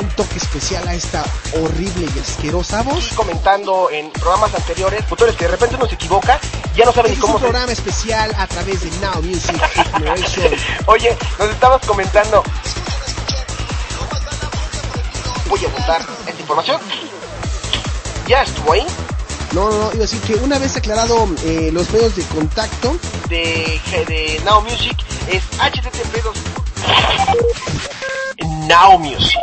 un toque especial a esta horrible y asquerosa voz. y comentando en programas anteriores, futures que de repente uno se equivoca, ya no saben Este ni es un cómo se... programa especial a través de Now Music Generation. Oye, nos estabas comentando... Voy a apuntar esta información. Ya estuvo ahí, No, no, no, iba a decir que una vez aclarado eh, los medios de contacto, de, de Now Music, es http Now Music,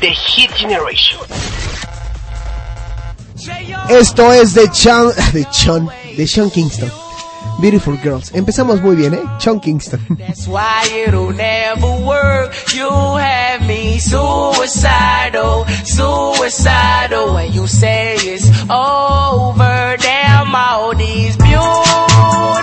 The Hit Generation. esto es de Sean, de Sean, de Sean Kingston. Beautiful Girls. Empezamos muy bien, ¿eh? Sean Kingston. That's why it'll never work. You have me suicidal, suicidal when you say it's over. Damn all these beautiful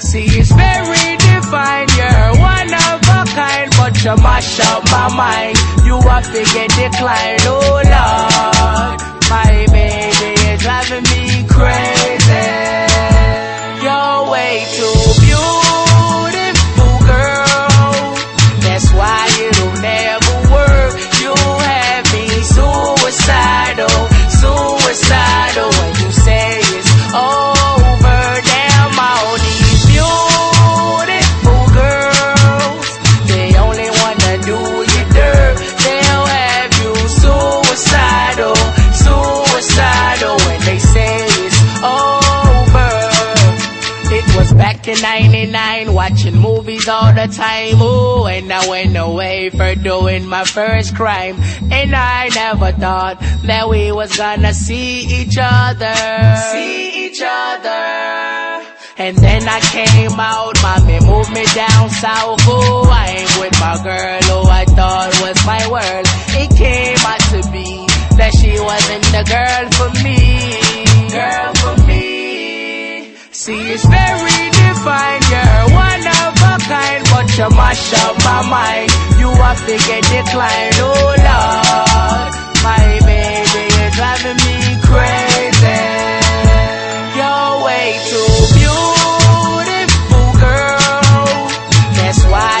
See, it's very divine. You're one of a kind, but you mash up my mind. You have to get declined. Oh, Lord. My baby is driving me crazy. You're way too movies all the time. Ooh, and I went away for doing my first crime. And I never thought that we was gonna see each other. See each other. And then I came out, mommy moved me down south. Ooh, I ain't with my girl who I thought was my world. It came out to be that she wasn't the girl for me. Girl for me. See, it's very divine. You're one of a kind, but you mash up my mind. You have to get declined. Oh Lord, my baby, you're driving me crazy. You're way too beautiful, girl. That's why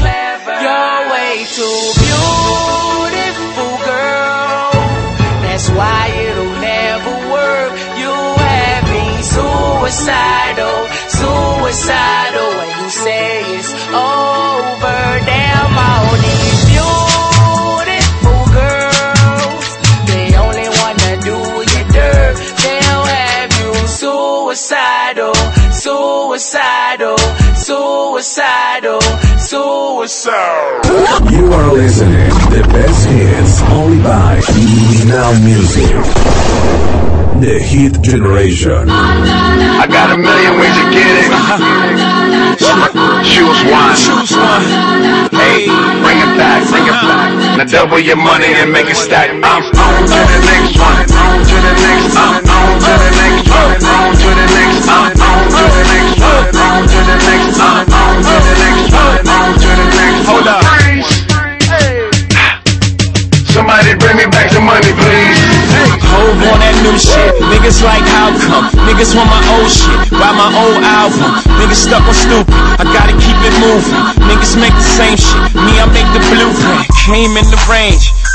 Clever. You're way too beautiful, girl. That's why it'll never work. You have me suicidal, suicidal. When you say it's over, damn all these beautiful girls. They only wanna do you dirt. They'll have you suicidal, suicidal, suicidal, suicidal. You are listening the best hits only by Now Music. The Hit Generation. I got a million ways to get it. Choose one. Choose one. Hey, bring it back, bring it back. Now double your money and make it stack. I'm on to the next one. On to the next. I'm on to the next one. On to the next. I'm on to the next one. On to the next. I'm on to the next Hold up. Somebody bring me back the money, please. Hove on that new shit. Niggas like how come? Niggas want my old shit. Buy my old album. Niggas stuck on stupid. I gotta keep it moving. Niggas make the same shit. Me, I make the blueprint. Came in the range.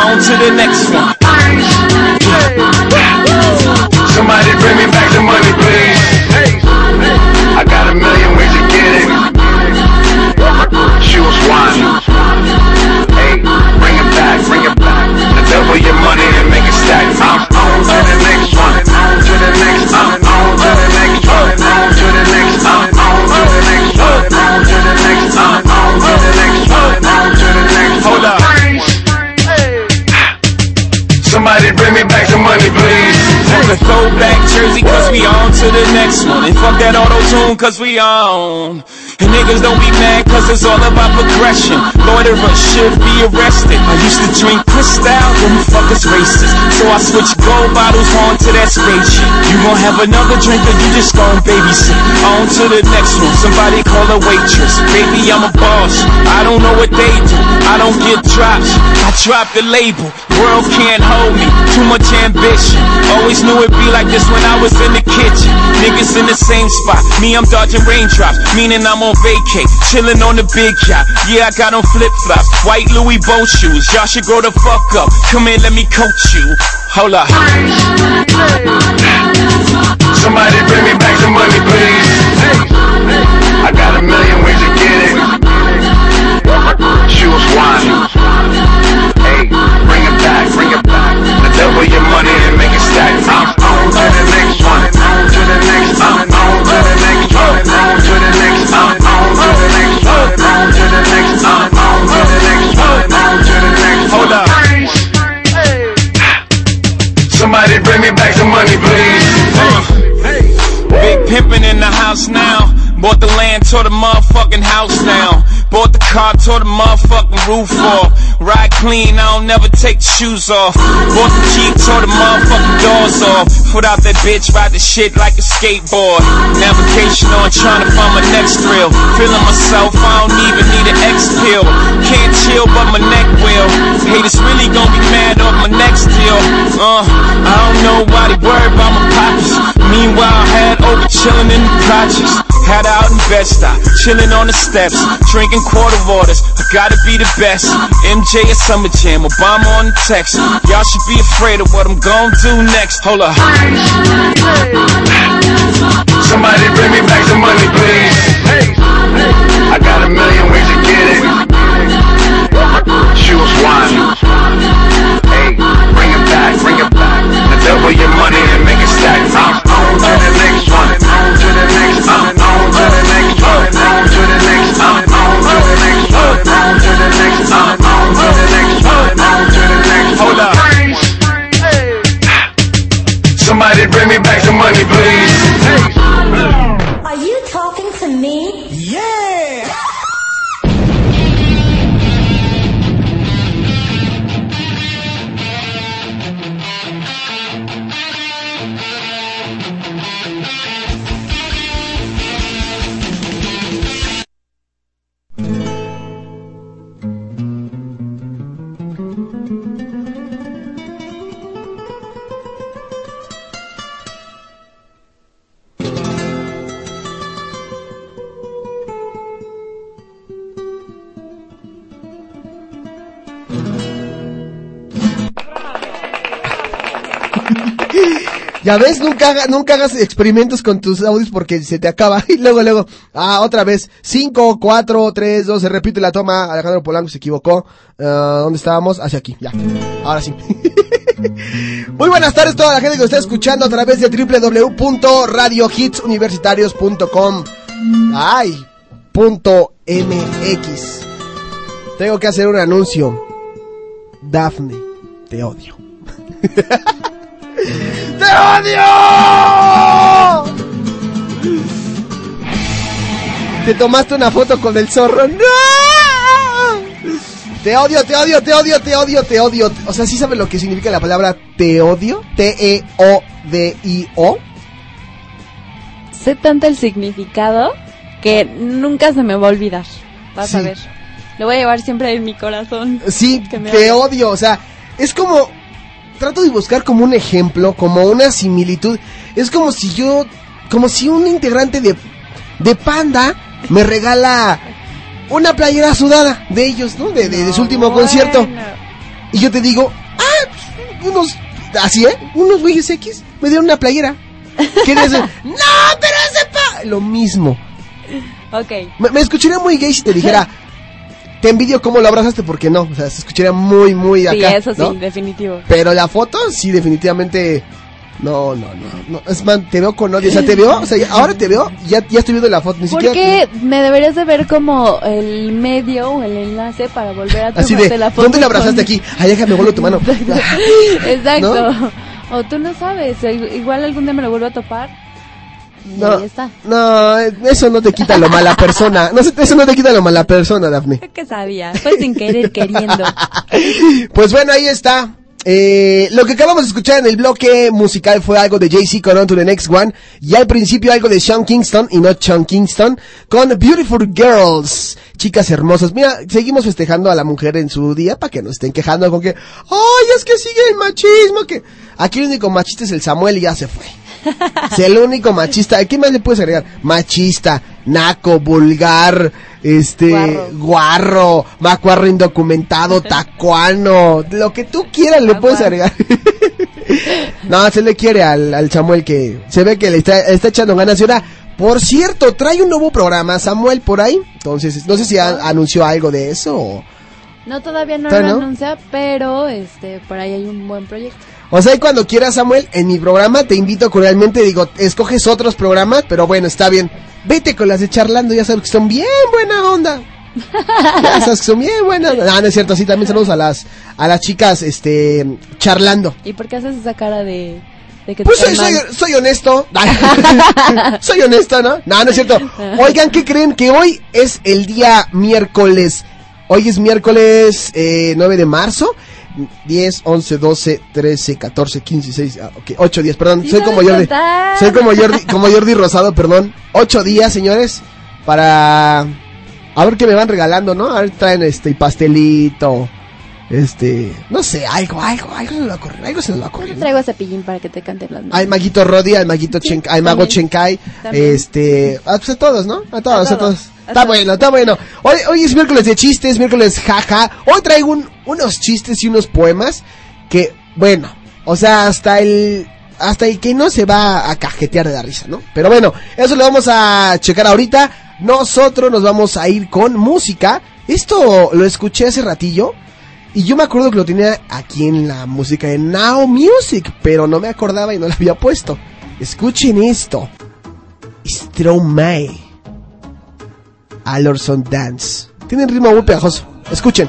to the next one. Somebody bring me back the money, please. I got a million ways to get it. Choose one. Hey, bring it back, bring it back. Double your money And fuck that auto tune, cause we on. And niggas don't be mad, cause it's all about progression. Loiterer should be arrested. I used to drink Cristal, them fuckers racist. So I switched gold bottles on to that spaceship. You gon' have another drink, or you just gon' babysit. On to the next one, somebody call a waitress. Baby, I'm a boss. I don't know what they do. I don't get drops. I drop the label. World can't hold me. Too much ambition. Always knew it'd be like this when I was in the kitchen. Niggas in the same spot. Me, I'm dodging raindrops. Meaning I'm on vacay. Chilling on the big yacht. Yeah, I got on flip flops. White Louis boat shoes. Y'all should grow the fuck up. Come here, let me coach you. Hold up. Somebody bring me back some money, please. I got a million ways to get it. Choose one. Hey, back, bring it back. Double your money and make it stack. I'm on to the next one. On to the next. I'm on to the next one. On to the next. I'm on to the next one. On to the next. I'm on to the next one. On to the next. Hold up. Somebody bring me back some money, please. Big pimpin' in the house now. Bought the land, tore the motherfucking house down. Car, tore the motherfucking roof off. Ride clean, I don't never take the shoes off. Bought the Jeep, tore the motherfucking doors off. Put out that bitch, ride the shit like a skateboard. Navigation on, trying to find my next thrill. Feeling myself, I don't even need an X pill. Can't chill, but my neck will. Haters really gonna be mad off my next deal. Uh, I don't know why they worry about my pockets. Meanwhile, I had over chilling in the projects. Had out in Bed-Stuy, chilling on the steps, drinking quarter waters. I gotta be the best. MJ at Summer Jam, Obama on the text. Y'all should be afraid of what I'm gonna do next. Hold up. Somebody bring me back some money, please. I got a million ways to get it. Choose one. Hey, bring it back, bring it back. Now double your money and make it stack. I'm on Ya ves, nunca, haga- nunca hagas experimentos con tus audios porque se te acaba. Y luego, luego, ah, otra vez. 5, 4, 3, 2, se repite la toma. Alejandro Polanco se equivocó. Ah, ¿Dónde estábamos? Hacia aquí, ya. Ahora sí. Muy buenas tardes toda la gente que nos está escuchando a través de www.radiohitsuniversitarios.com. Ay, punto MX. Tengo que hacer un anuncio. Dafne, te odio. ¡Te odio! Te tomaste una foto con el zorro. ¡No! Te odio, te odio, te odio, te odio, te odio. O sea, ¿sí sabes lo que significa la palabra te odio? E T-E-O-D-I-O. Sé tanto el significado que nunca se me va a olvidar. Vas a ver. Lo voy a llevar siempre en mi corazón. Sí, te odio. O sea, es como. Trato de buscar como un ejemplo, como una similitud. Es como si yo. Como si un integrante de. De Panda me regala una playera sudada de ellos, ¿no? De, de- de su último concierto. Y yo te digo, ah, unos. Así, ¿eh? Unos güeyes X me dieron una playera. ¿Quieres? no, pero ese pa. Lo mismo. Ok. Me, me escucharía muy gay si te dijera. Te envidio cómo lo abrazaste porque no, o sea, se escucharía muy, muy acá. Sí, eso sí, ¿no? definitivo. Pero la foto, sí, definitivamente. No, no, no, no. Es man, te veo con odio. O sea, te veo, o sea, ahora te veo, ya, ya estoy viendo la foto. Ni ¿Por siquiera. qué me deberías de ver como el medio o el enlace para volver a tomarte de, la foto? ¿dónde la con- abrazaste aquí? Ay, déjame, vuelvo tu mano. Exacto. O tú no sabes, igual algún día me lo vuelvo a topar. Y No, ahí está. no, eso no te quita lo mala persona. No, eso no te quita lo mala persona, Daphne. ¿Qué sabía? Fue sin querer queriendo. Pues bueno, ahí está. Eh, lo que acabamos de escuchar en el bloque musical fue algo de Jay-Z con On to the Next One. Y al principio algo de Sean Kingston y no Sean Kingston con Beautiful Girls. Chicas hermosas. Mira, seguimos festejando a la mujer en su día para que no estén quejando con que, ay, es que sigue el machismo. que Aquí el único machista es el Samuel y ya se fue. Es el único machista. ¿Qué más le puedes agregar? Machista, naco, vulgar, este, Guarro. guarro, macuarro indocumentado, tacuano, lo que tú quieras le puedes agregar. no, se le quiere al, al Samuel que se ve que le está, está echando ganas. Y ahora, por cierto, trae un nuevo programa, Samuel, por ahí. Entonces, no sé si a- anunció algo de eso o... No, todavía no ¿Todavía lo no? anuncia, pero este por ahí hay un buen proyecto. O sea, y cuando quieras, Samuel, en mi programa te invito cordialmente, digo, escoges otros programas, pero bueno, está bien. Vete con las de charlando, ya sabes que son bien buena onda. Ya sabes que son bien buenas. No, no es cierto, sí, también saludos a las, a las chicas, este, charlando. ¿Y por qué haces esa cara de, de que Pues soy, soy, soy honesto. soy honesto, ¿no? No, no es cierto. Oigan, ¿qué creen? Que hoy es el día miércoles. Hoy es miércoles eh, 9 de marzo. 10, 11, 12, 13, 14, 15, 16, ah, ok, 8 días, perdón, Sí soy como Jordi, contar. soy como Jordi, como Jordi Rosado, perdón, 8 días, señores, para, a ver qué me van regalando, ¿no? A ver, traen este, pastelito, este, no sé, algo, algo, algo se nos va a ocurrir, algo se nos va a ocurrir. ¿no? Traigo a cepillín para que te canten las manos. Al maguito Rodi, al maguito Chen- al mago también. Chenkai, este, a, pues a todos, ¿no? A todos, a, A todos. Está bueno, está bueno. Hoy, hoy es miércoles de chistes, miércoles jaja. Hoy traigo un- unos chistes y unos poemas que, bueno, o sea, hasta el, hasta el que no se va a cajetear de la risa, ¿no? Pero bueno, eso lo vamos a checar ahorita. Nosotros nos vamos a ir con música. Esto lo escuché hace ratillo. Y yo me acuerdo que lo tenía aquí en la música de Now Music, pero no me acordaba y no lo había puesto. Escuchen esto. Stromae. Alorson Dance. Tiene un ritmo muy pegajoso. Escuchen.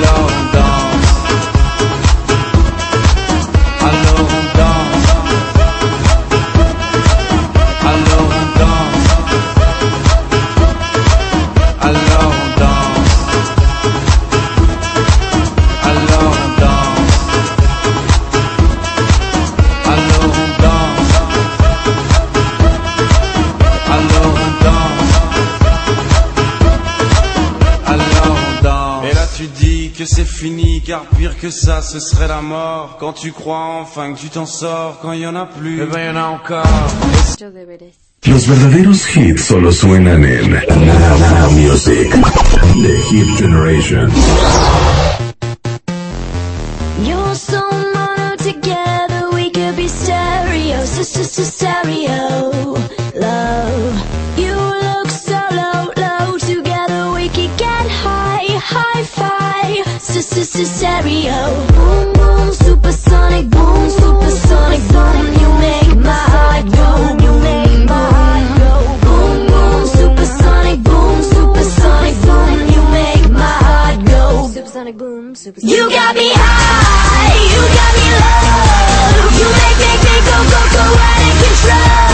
love car pire que ça, ce serait la mort. Quand tu crois enfin que tu t'en sors, quand il y en a plus, eh ben y en a encore. Los verdaderos hits solo suenan en Now, Now Music. The Hit Generation. You're so mono together, we could be stereo, sister to stereo. Sister to stereo. Boom, boom, supersonic, boom, supersonic, boom. You make my heart go, you make my heart go. Boom, boom, supersonic, boom, supersonic, boom. You make my heart go. Supersonic boom, supersonic. You got me high, you got me low. You make make me go go go out of control.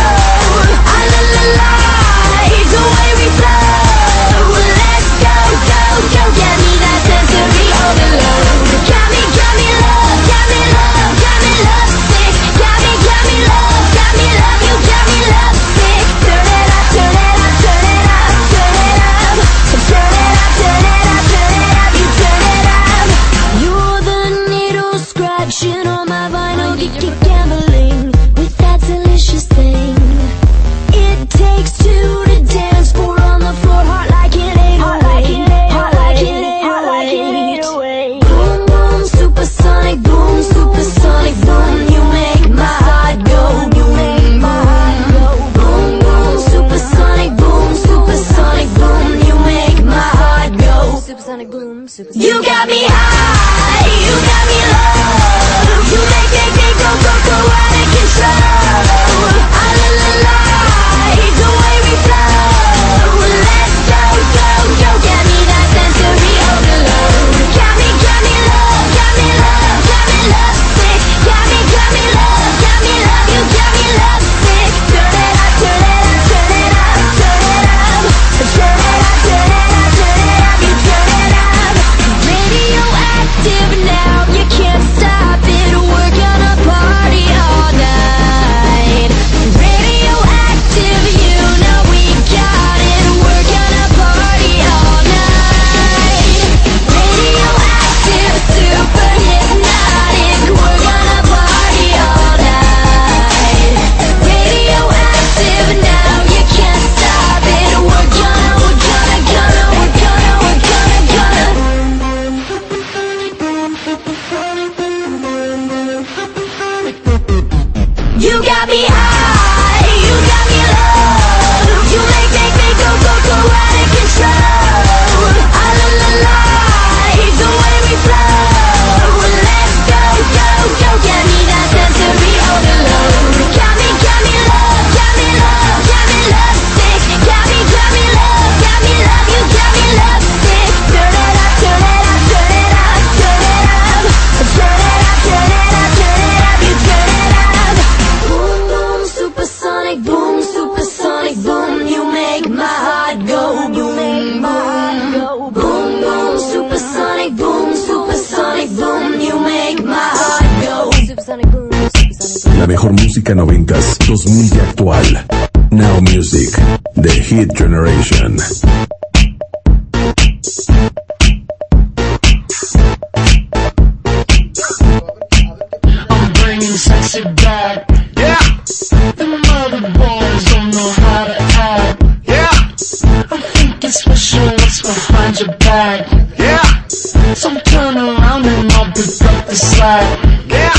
Behind your back. Yeah. So turn around and I'll pick up the slack. Yeah.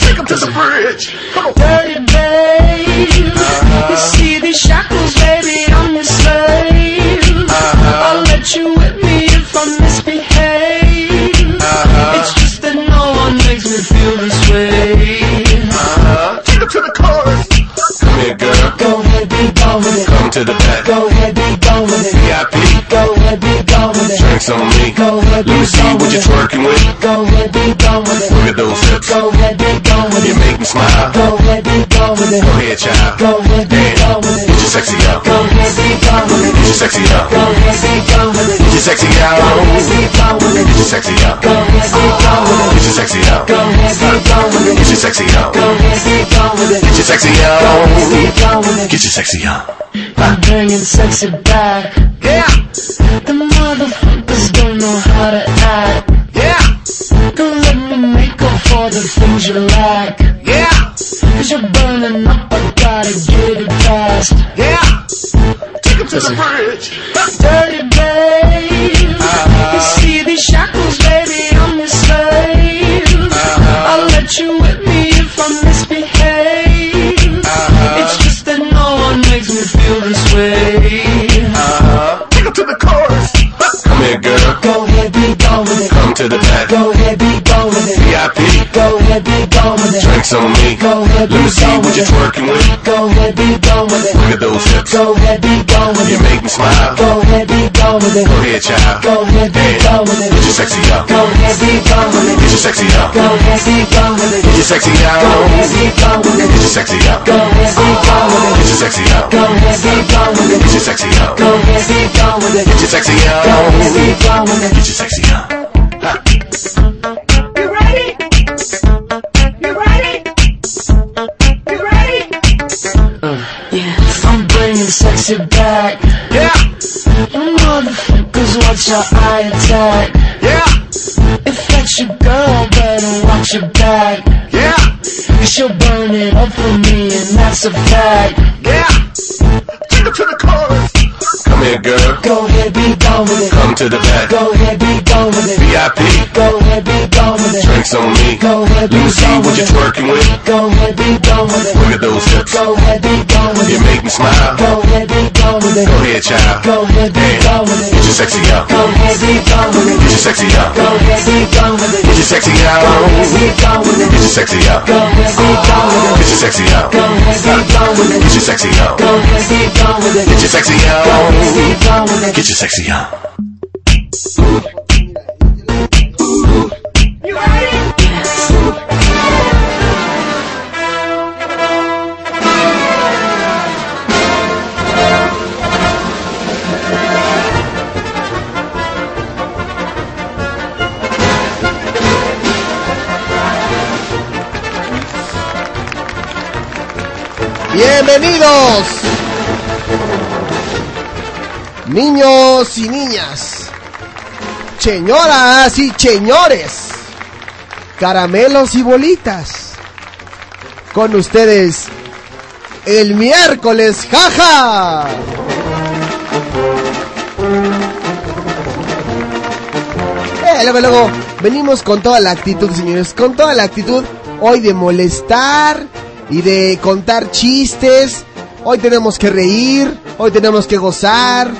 Take him to the bridge. Dirty babe. You see these shackles, baby, I'm your slave. I'll let you whip me if I misbehave. Uh-huh. It's just that no one makes me feel this way. Uh-huh. Take him to the chorus. Come here, girl. Go ahead, be gone with it. Come to the back. Go ahead, Let me see what you're twerking with. Go ahead, be gone with it. Look at those hips. Go ahead, be gone with You make me smile. Go ahead, be gone with it. Go ahead, child. Go ahead, be gone with it. Get your sexy out. Go ahead, be gone with it. Get your sexy out. Go ahead, be gone with it. Get your sexy out. Go ahead, be gone with it. Get your sexy out. Go ahead, be gone with it. Get your sexy out. Go ahead, be gone with it. Get your sexy out. Go ahead, be gone with it. Get your sexy Go ahead, be out. gone with it. Get your sexy out. I'm bringing sexy back. Yeah. The how to act. Yeah. Don't let me make up for the things you lack. Like. Yeah. Cause you're burning up, I gotta get it fast. Yeah. Take him to the bridge. Dirty babe. Uh-huh. You see these shackles, baby, I'm your slave. Uh-huh. I'll let you in. Go ahead, be gone with it. Come to the back. Go ahead, be gone with it. VIP. Go ahead, be gone with it. Drinks on me. Go ahead, Let me see what you're twerking with. Go ahead, be gone with it. Look at those hips. Go ahead, be gone with it. You make me smile. Go ahead, be gone with it. Go ahead, child. Go ahead, be gone with it. Get your sexy out. Go ahead, be gone with it. Get your sexy out. Go ahead, be gone with it. Get your sexy out. Go ahead, be gone with it. Get your sexy out. Go ahead, be gone with it. Get your sexy out. Go ahead, be gone with it. Get your sexy out. Go ahead, be gone with it. Get your sexy out. Go ahead, be gone with it. Get your sexy out. Sexy back. Yeah. You motherfuckers watch your eye attack. Yeah. If that's your girl, better watch your back. Yeah. Cause she'll burn it up for me, and that's a fact. Yeah. Take it to the chorus. Come here, girl. Go ahead, be gone with it. Come to the back. Go ahead, be gone with it. VIP. Go ahead, be gone with it. Drinks on me. Go ahead, be Let me see what you're twerking with. Go ahead, be gone with it. Look at those hips. Go ahead, be gone with it. You make me smile. Go ahead, be gone with it. Go ahead, child. Go ahead, be gone with it. Get your sexy out. Go ahead, be gone with it. Get your sexy out. Go ahead, be gone with it. Get your sexy out. Go ahead, be gone with it. Get your sexy out. Go ahead, be gone with it. Get your sexy out. Go ahead, be gone with it. Get your sexy out. Go ahead, be gone with it. Get your sexy out. Go ahead, be gone with it. Get your sexy out. You ready? Bienvenidos, niños y niñas, señoras y señores, caramelos y bolitas. Con ustedes, el miércoles, jaja. Eh, luego, luego, venimos con toda la actitud, señores, con toda la actitud hoy de molestar y de contar chistes. Hoy tenemos que reír, hoy tenemos que gozar,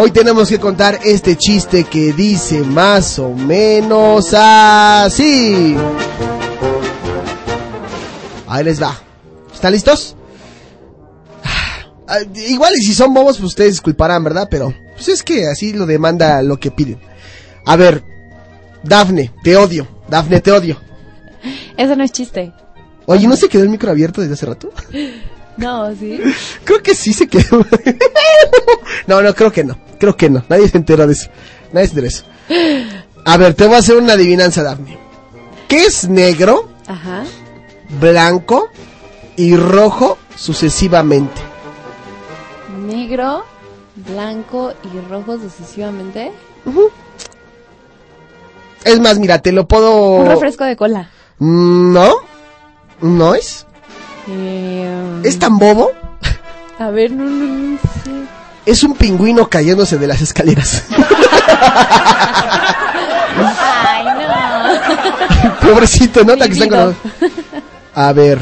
hoy tenemos que contar este chiste que dice más o menos así. Ahí les va. ¿Están listos? Ah, igual y si son bobos, pues ustedes disculparán, ¿verdad? Pero pues es que así lo demanda lo que piden. A ver, Dafne, te odio. Dafne, te odio. Eso no es chiste. Oye, ¿no se quedó el micro abierto desde hace rato? No, sí. Creo que sí se quedó. no, no, creo que no. Creo que no. Nadie se enteró de eso. Nadie se enteró de eso. A ver, te voy a hacer una adivinanza, Dafne. ¿Qué es negro, Ajá. blanco y rojo sucesivamente? Negro, blanco y rojo sucesivamente. Es más, mira, te lo puedo... Un refresco de cola. Mm, No, no es. Eh, Es tan bobo. A ver, no, no, no sé. Es un pingüino cayéndose de las escaleras. Ay, no. Pobrecito, ¿no? La que están A ver,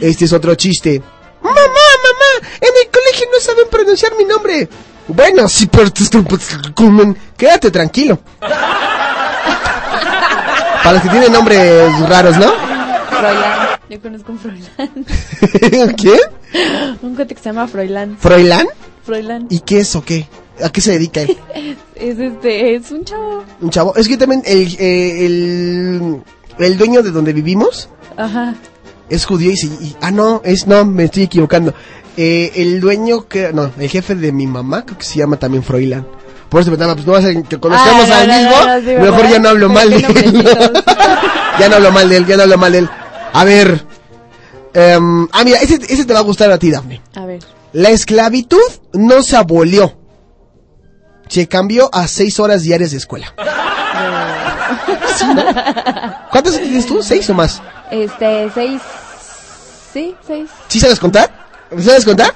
este es otro chiste. Mamá, mamá, en el colegio no saben pronunciar mi nombre. Bueno, sí, pero. Quédate tranquilo. Para los que tienen nombres raros, ¿no? Froilán. Yo conozco un Froilán. ¿Quién? Un cuate que se llama Froilán. ¿Froilán? Froilán. ¿Y qué es o qué? ¿A qué se dedica él? Es este, es un chavo. Un chavo. Es que también el, eh, el, el dueño de donde vivimos Ajá. es judío y, y- ah no es no me estoy equivocando Eh, el dueño que no el jefe de mi mamá creo que se llama también Froilán por eso pensaba pues no vas a que conozcamos Ah, no, al no, mismo no, sí, mejor ya no hablo mal de él ya no hablo mal de él ya no hablo mal de él a ver em, ah mira ese, ese te va a gustar a ti Dafne A ver. la esclavitud no se abolió se cambió a seis horas diarias de escuela Sí, ¿no? ¿cuántas tienes tú? seis o más Este, seis. Sí, seis. ¿Sí sabes contar? ¿Sabes contar?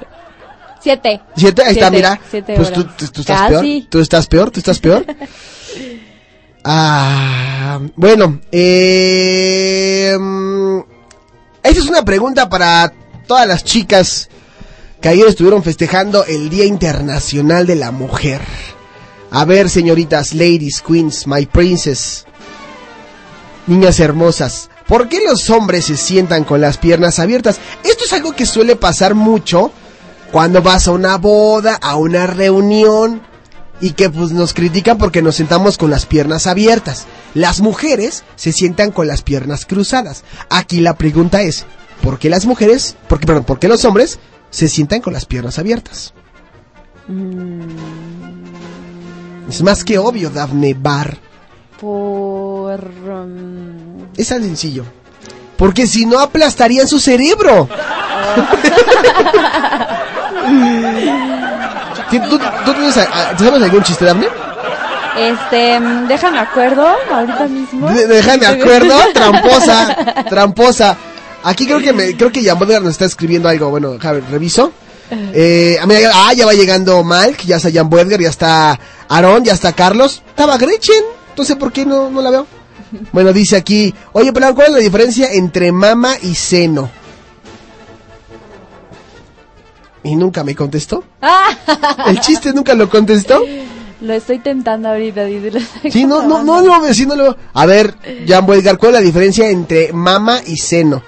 Siete. ¿Siete? Ahí está, mira. siete pues tú, tú- tú estás Casi. peor. Tú estás peor, tú estás peor. ah, bueno, eh, esa es una pregunta para todas las chicas que ayer estuvieron festejando el Día Internacional de la Mujer. A ver, señoritas, ladies, queens, my princess, niñas hermosas, ¿por qué los hombres se sientan con las piernas abiertas? Esto es algo que suele pasar mucho cuando vas a una boda, a una reunión y que pues nos critican porque nos sentamos con las piernas abiertas. Las mujeres se sientan con las piernas cruzadas. Aquí la pregunta es, ¿por qué las mujeres, por qué, perdón, por qué los hombres se sientan con las piernas abiertas? Es más que obvio, Daphne Bar. Por... um, Es tan sencillo. Porque si no aplastarían su cerebro. ¿Tú, tú- tú tienes, a- a- ¿Sabes algún chiste, Daphne? Este, mm, déjame acuerdo, ahorita mismo. De- Déjame acuerdo, tramposa, tramposa. Aquí creo que me, creo que Jan Bodgar nos está escribiendo algo. Bueno, Javier, reviso. Eh, a mí- ah, ya va llegando Malk, ya está Jan Bodgar, ya está Aaron, ya está Carlos. Estaba Gretchen, entonces ¿por qué no, no la veo? Bueno, dice aquí, oye, pero ¿cuál es la diferencia entre mama y seno? Y nunca me contestó. El chiste nunca lo contestó. Lo estoy tentando ahorita, Sí, no, no, no, no, sí, no lo... A ver, Jan Boedgar, ¿cuál es la diferencia entre mama y seno?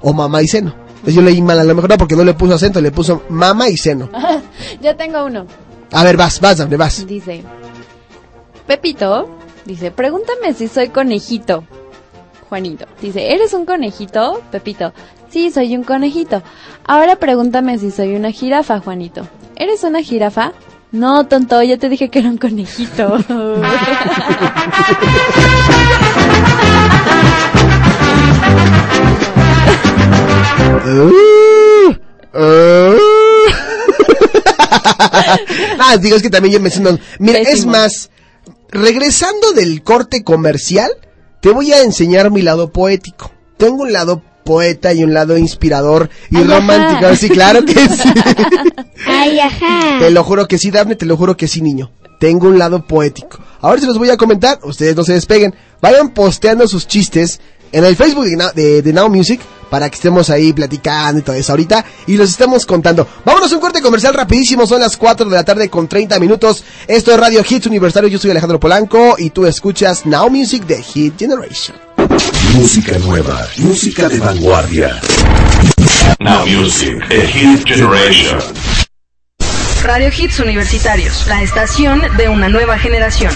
O mamá y seno. Entonces yo leí mal, a lo mejor no, porque no le puso acento, le puso mama y seno. ya tengo uno. A ver, vas, vas, Daphne, vas. Dice, Pepito, dice, pregúntame si soy conejito. Juanito, dice, ¿eres un conejito? Pepito, sí, soy un conejito. Ahora pregúntame si soy una jirafa, Juanito. ¿Eres una jirafa? No, tonto, ya te dije que era un conejito. Ah, digo, es que también yo me siento... Mira, es más, regresando del corte comercial, te voy a enseñar mi lado poético. Tengo un lado poeta y un lado inspirador y Ay, ajá. romántico. Sí, claro que sí. Ay, ajá. Te lo juro que sí, Daphne, te lo juro que sí, niño. Tengo un lado poético. Ahora se los voy a comentar, ustedes no se despeguen. Vayan posteando sus chistes en el Facebook de Now, de, de Now Music para que estemos ahí platicando y todo eso ahorita y los estemos contando. Vámonos a un corte comercial rapidísimo, son las 4 de la tarde con 30 minutos. Esto es Radio Hits Universitario, yo soy Alejandro Polanco y tú escuchas Now Music de Hit Generation. Música nueva, música de vanguardia. Now Music, a hit generation. Radio Hits Universitarios, la estación de una nueva generación.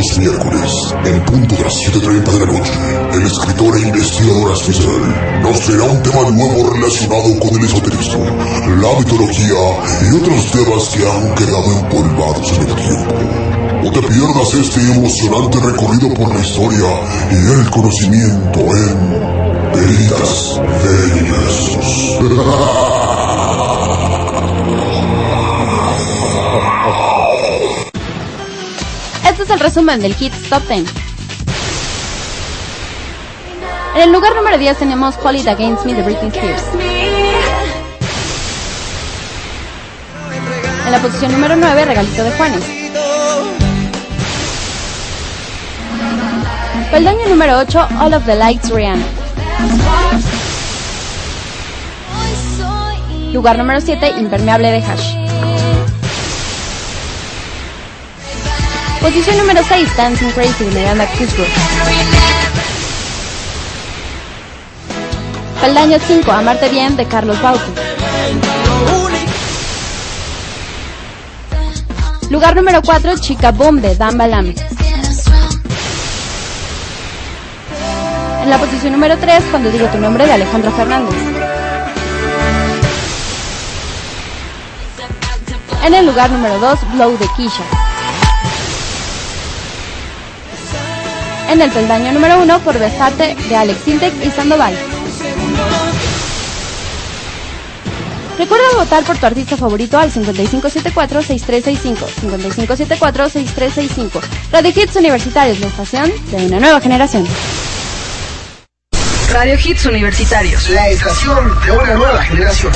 Los miércoles, en punto de las 7.30 de la noche, el escritor e investigador Astizel nos traerá un tema nuevo relacionado con el esoterismo, la mitología y otros temas que han quedado empolvados en el tiempo. No te pierdas este emocionante recorrido por la historia y el conocimiento en Veritas Este es el resumen del Hits Top 10. En el lugar número 10 tenemos Call It Against Me de Britney Spears. En la posición número 9, Regalito de Juanes. Peldaño número 8, All of the Lights Rihanna. Lugar número 7, Impermeable de Hash. Posición número 6, Dancing Crazy de Miranda Cosgrove. Peldaño 5, Amarte Bien de Carlos Bauti. Lugar número 4, Chica Boom de Dan Balam. En la posición número 3, Cuando digo tu nombre de Alejandro Fernández. En el lugar número 2, Blow de Kisha. En el peldaño número 1, Por Besarte de Alex Sintek y Sandoval. Recuerda votar por tu artista favorito al 5574-6365. 5574-6365. Radio Hits Universitarios, la estación de una nueva generación. Radio Hits Universitarios. La estación de una nueva generación.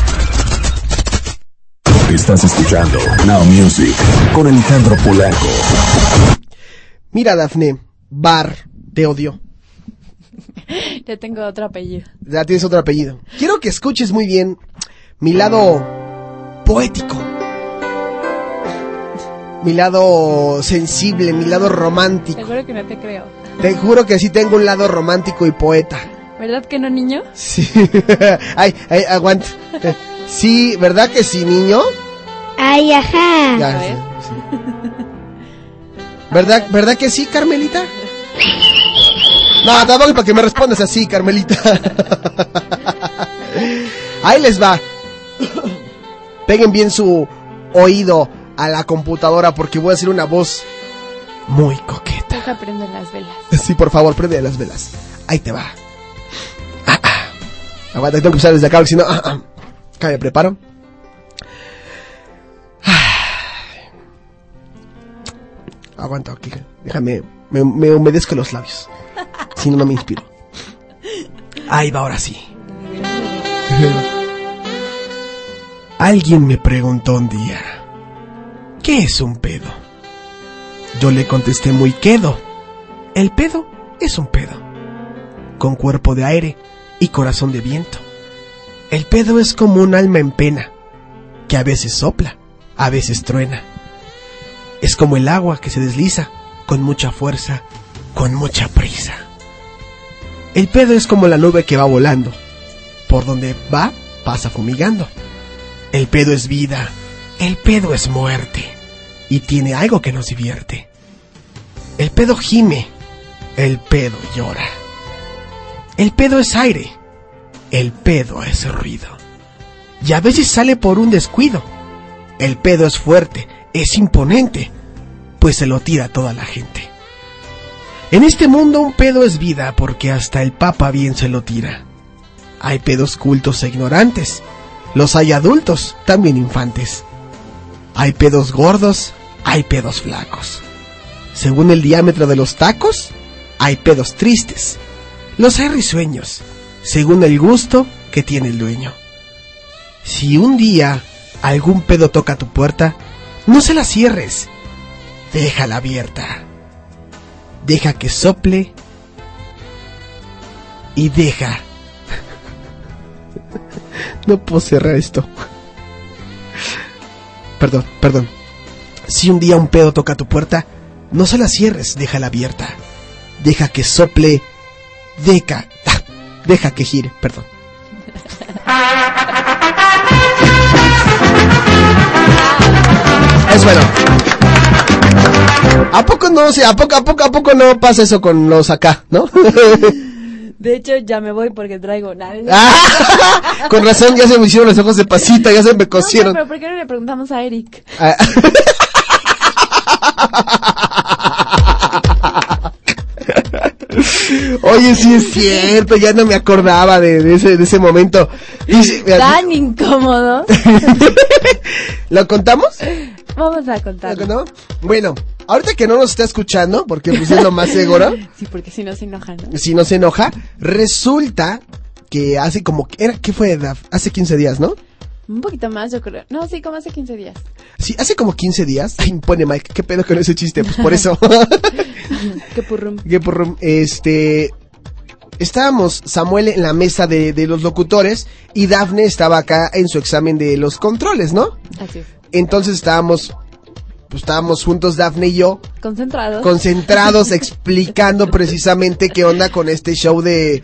Estás escuchando Now Music con Alejandro Polanco. Mira, Dafne, Bar, te odio. Ya tengo otro apellido. Ya tienes otro apellido. Quiero que escuches muy bien mi lado poético. Mi lado sensible, mi lado romántico. Seguro que no te creo. Te juro que sí tengo un lado romántico y poeta. ¿Verdad que no, niño? Sí. ay, ay, aguanta. Sí, ¿verdad que sí, niño? Ay, ajá. Ya, sí, sí. ¿Verdad, ¿Verdad que sí, Carmelita? No, tampoco para que me respondas así, Carmelita. Ahí les va. Peguen bien su oído a la computadora porque voy a hacer una voz muy coqueta. Deja prender las velas. Sí, por favor, prende las velas. Ahí te va. Ah, ah. Aguanta, tengo que empezar desde acá porque si no... Ah, ah. Acá me preparo. Aguanta, aquí. Déjame, me, me humedezco los labios. Si no, no me inspiro. Ahí va, ahora sí. Alguien me preguntó un día, ¿qué es un pedo? Yo le contesté muy quedo. El pedo es un pedo, con cuerpo de aire y corazón de viento. El pedo es como un alma en pena, que a veces sopla, a veces truena. Es como el agua que se desliza con mucha fuerza, con mucha prisa. El pedo es como la nube que va volando. Por donde va, pasa fumigando. El pedo es vida, el pedo es muerte, y tiene algo que nos divierte. El pedo gime, el pedo llora. El pedo es aire, el pedo es ruido. Y a veces sale por un descuido. El pedo es fuerte, es imponente, pues se lo tira toda la gente. En este mundo un pedo es vida porque hasta el papa bien se lo tira. Hay pedos cultos e ignorantes. Los hay adultos, también infantes. Hay pedos gordos, hay pedos flacos. Según el diámetro de los tacos, hay pedos tristes. Los hay risueños, según el gusto que tiene el dueño. Si un día algún pedo toca tu puerta, no se la cierres, déjala abierta. Deja que sople y deja. No puedo cerrar esto. Perdón, perdón. Si un día un pedo toca tu puerta, no se la cierres, déjala abierta. Deja que sople, deja, deja que gire, perdón. Es bueno. ¿A poco no? Sí, ¿A poco, a poco, a poco no pasa eso con los acá, no? De hecho, ya me voy porque traigo nada. Ah, con razón, ya se me hicieron los ojos de pasita, ya se me cosieron. pero ¿por qué no le preguntamos a Eric? Ah. Oye, sí es cierto, ya no me acordaba de, de ese, de ese momento. Dice- Tan incómodo. ¿Lo contamos? Vamos a contar. ¿Lo contamos? Bueno, ahorita que no nos está escuchando, porque pues es lo más seguro, Sí, porque si no se enoja, ¿no? si no se enoja, resulta que hace como, era, ¿qué fue, Daf? Hace 15 días, ¿no? Un poquito más, yo creo. No, sí, como hace 15 días. Sí, hace como 15 días. Ay, pone Mike, ¿qué pedo con ese chiste? Pues por eso. Qué purrum. que por, este, estábamos Samuel en la mesa de, de los locutores y Dafne estaba acá en su examen de los controles, ¿no? Así es. Entonces estábamos, pues estábamos juntos Dafne y yo, Concentrados. concentrados explicando precisamente qué onda con este show de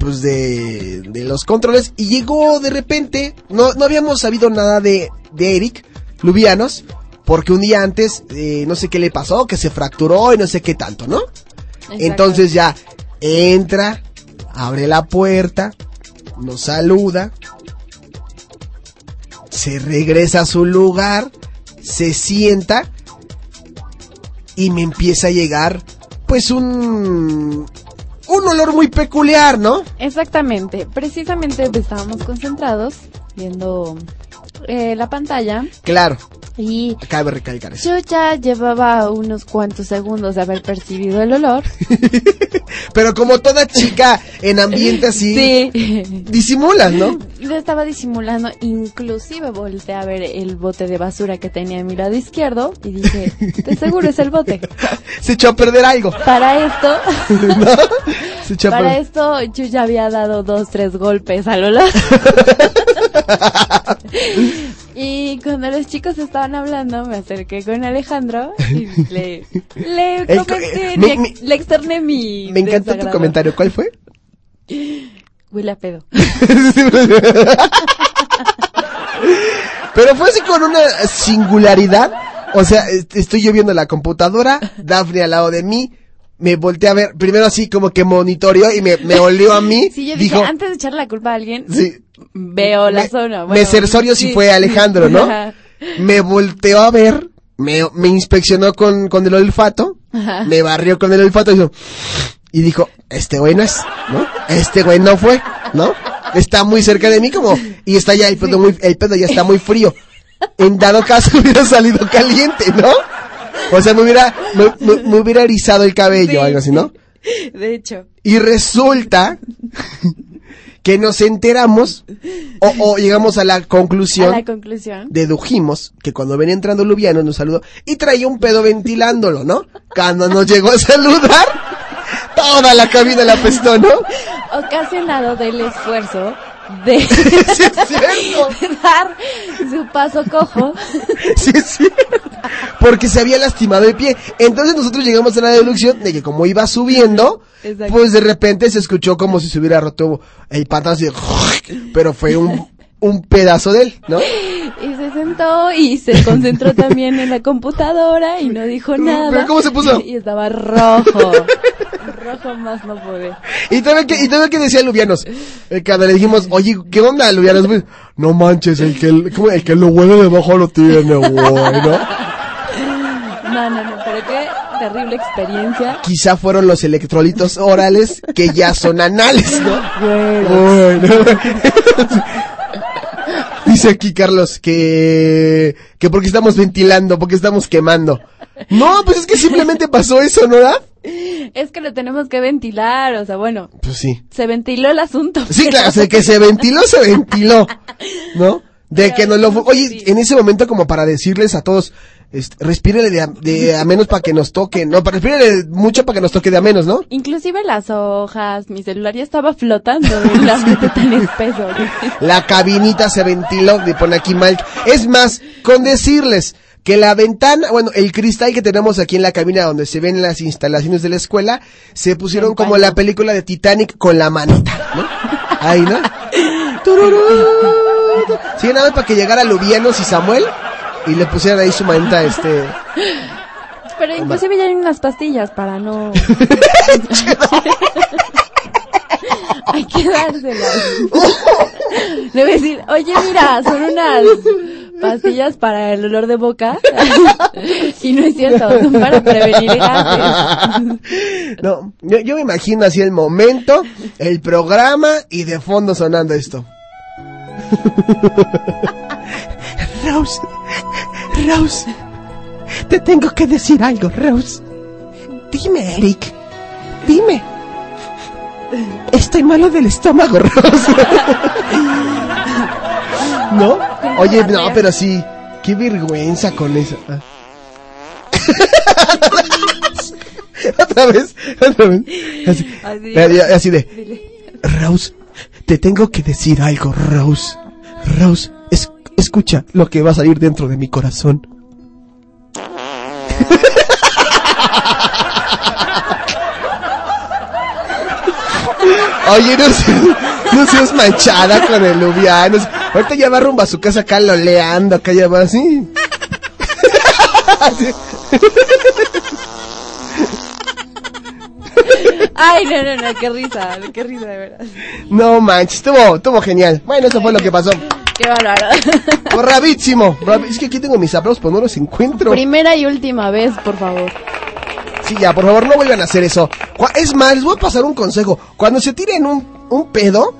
pues de, de los controles. Y llegó de repente no, no habíamos sabido nada de, de Eric Lubianos porque un día antes eh, no sé qué le pasó que se fracturó y no sé qué tanto no entonces ya entra abre la puerta nos saluda se regresa a su lugar se sienta y me empieza a llegar pues un un olor muy peculiar, ¿no? Exactamente. Precisamente estábamos concentrados viendo eh, la pantalla Claro, y cabe recalcar eso. yo ya llevaba unos cuantos segundos de haber percibido el olor. Pero como toda chica en ambiente así, Sí. disimulas, ¿no? Lo estaba disimulando, inclusive volteé a ver el bote de basura que tenía a mi lado izquierdo y dije, de seguro es el bote. Se echó a perder algo. Para esto, ¿No? Se echó a para perder. esto yo ya había dado dos, tres golpes al olor. y cuando los chicos estaban hablando, me acerqué con Alejandro y le, le comenté, eh, me- le, me- le externé mi Me encantó tu comentario. ¿Cuál fue? Huele a pedo. Pero fue así con una singularidad. O sea, est- estoy yo viendo la computadora, Daphne al lado de mí, me volteé a ver, primero así como que monitoreó y me, me olió a mí. Sí, yo dijo, dije, antes de echarle la culpa a alguien, Sí. veo la zona. me Bueno, cerciorio si fue Alejandro, ¿no? Ajá. Me volteó a ver, me, me inspeccionó con, con el olfato, Ajá. me barrió con el olfato y dijo, y dijo, este güey no es, ¿no? Este güey no fue, ¿no? Está muy cerca de mí como, y está ya el pedo muy, el pedo ya está muy frío. En dado caso hubiera salido caliente, ¿no? O sea, me hubiera, me, me- me hubiera erizado el cabello, algo así, ¿no? De hecho. Y resulta que nos enteramos o, o llegamos a la A conclusión, la conclusión. dedujimos que cuando venía entrando Lubiano nos saludó y traía un pedo ventilándolo, ¿no? Cuando nos llegó a saludar, toda la cabina la apestó, ¿no? Ocasionado del esfuerzo de, Sí, dar su paso cojo. Sí, es cierto. Porque se había lastimado el pie. Entonces nosotros llegamos a la deducción de que como iba subiendo, Exacto. pues de repente se escuchó como si se hubiera roto el pantalón así, pero fue un, un pedazo de él, ¿no? Y y se concentró también en la computadora y no dijo nada. ¿Pero cómo se puso? Y estaba rojo. rojo más no pude. Y también que, y también que decía Lubianos, eh, cuando le dijimos, oye, ¿qué onda, Lubianos? Pues, no manches, el que, ¿cómo? el que lo huele debajo lo tiene, güey, ¿no? No, no, no, pero qué terrible experiencia. Quizá fueron los electrolitos orales que ya son anales, ¿no? Bueno. Dice aquí Carlos que, que porque estamos ventilando, porque estamos quemando. No, pues es que simplemente pasó eso, ¿no? da? Es que lo tenemos que ventilar, o sea, bueno, Pues sí. se ventiló el asunto. Sí, pero- claro, o sea, que se ventiló, se ventiló, ¿no? De que nos lo... Oye, en ese momento como para decirles a todos, este, respírele de a, de a menos para que nos toque, no, para respírele mucho para que nos toque de a menos, ¿no? Inclusive las hojas, mi celular ya estaba flotando un ambiente tan espeso. La cabinita se ventiló, le pone aquí Mike. Es más, con decirles que la ventana, bueno, el cristal que tenemos aquí en la cabina donde se ven las instalaciones de la escuela, se pusieron como la película de Titanic con la manita, ¿no? Ahí, ¿no? Tururú. Sí, nada más para que llegara Lubianos y Samuel y le pusieran ahí su manita, este... Pero inclusive ya hay unas pastillas para no... hay que dárselas. Le voy a decir, oye, mira, son unas pastillas para el olor de boca. y no es cierto, son para prevenir gases. No, yo, yo me imagino así el momento, el programa y de fondo sonando esto. Rose, Rose, te tengo que decir algo, Rose. Dime, Eric, dime. Estoy malo del estómago, Rose. ¿No? Oye, no, pero sí, qué vergüenza con eso. Ah. otra vez, otra vez. Así, Así. así- así de, Rose, te tengo que decir algo, Rose. Rose, escucha lo que va a salir dentro de mi corazón. Oye, no, seas- no seas manchada con el Lubiano. Ahorita ya va rumbo a su casa acá loleando, acá ya va así. Así. Ay, no, no, no, qué risa, qué risa de verdad. No manches, estuvo, estuvo genial. Bueno, eso fue lo que pasó. Qué bárbaro. Bravísimo. Es que aquí tengo mis aplausos, pero no los encuentro. Primera y última vez, por favor. Sí, ya, por favor, no vuelvan a hacer eso. Es más, les voy a pasar un consejo. Cuando se tiren un, un pedo,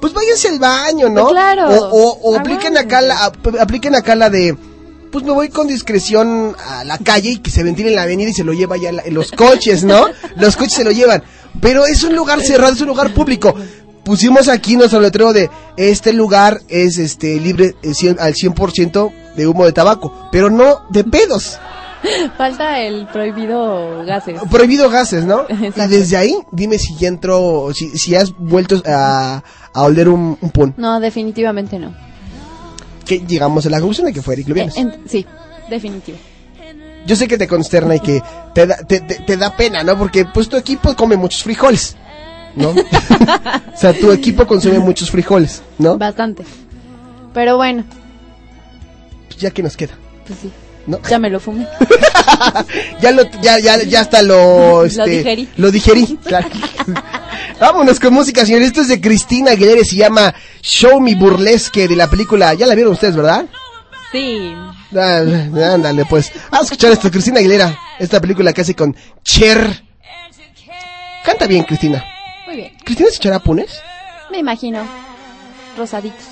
pues váyanse al baño, ¿no? Pues claro. O, o- o Ah, apliquen acá la, ap- apliquen acá la de, pues me voy con discreción a la calle y que se ventile en la avenida y se lo lleva ya la- los coches, ¿no? los coches se lo llevan. Pero es un lugar cerrado, es un lugar público. Pusimos aquí nuestro letrero de este lugar es este libre eh, cien- al 100% de humo de tabaco, pero no de pedos. Falta el prohibido gases. Prohibido gases, ¿no? Y desde ahí, dime si ya entró, si, si has vuelto a, a oler un, un pun. No, definitivamente no. Que llegamos a la conclusión de que fue Eric Lubianes. En- sí, definitivo. Yo sé que te consterna y que te da, te, te- te da pena, ¿no? Porque pues tu equipo come muchos frijoles, ¿no? o sea, tu equipo consume muchos frijoles, ¿no? Bastante. Pero bueno, Pues ya que nos queda, pues sí. ¿no? Ya me lo fumé. Ya lo, ya, ya, ya hasta lo, este, digerí. Lo digerí, claro. Vámonos con música, señores. Esto es de Cristina Aguilera y se llama Show Me Burlesque de la película. Ya la vieron ustedes, ¿verdad? Sí. Ah, ándale, pues. Vamos a escuchar esto, Cristina Aguilera. Esta película que hace con Cher. Canta bien, Cristina. Muy bien. ¿Cristina se echará punes? Me imagino. Rosaditos.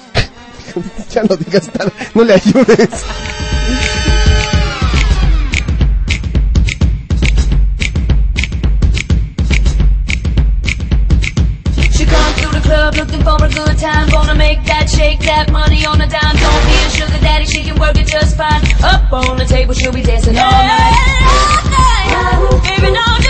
ya no digas nada, no le ayudes. She comes through the club looking for a good time. Gonna make that shake that money on a dime. Don't be a sugar daddy, she can work it just fine. Up on the table, she'll be dancing all night. All night. Baby, now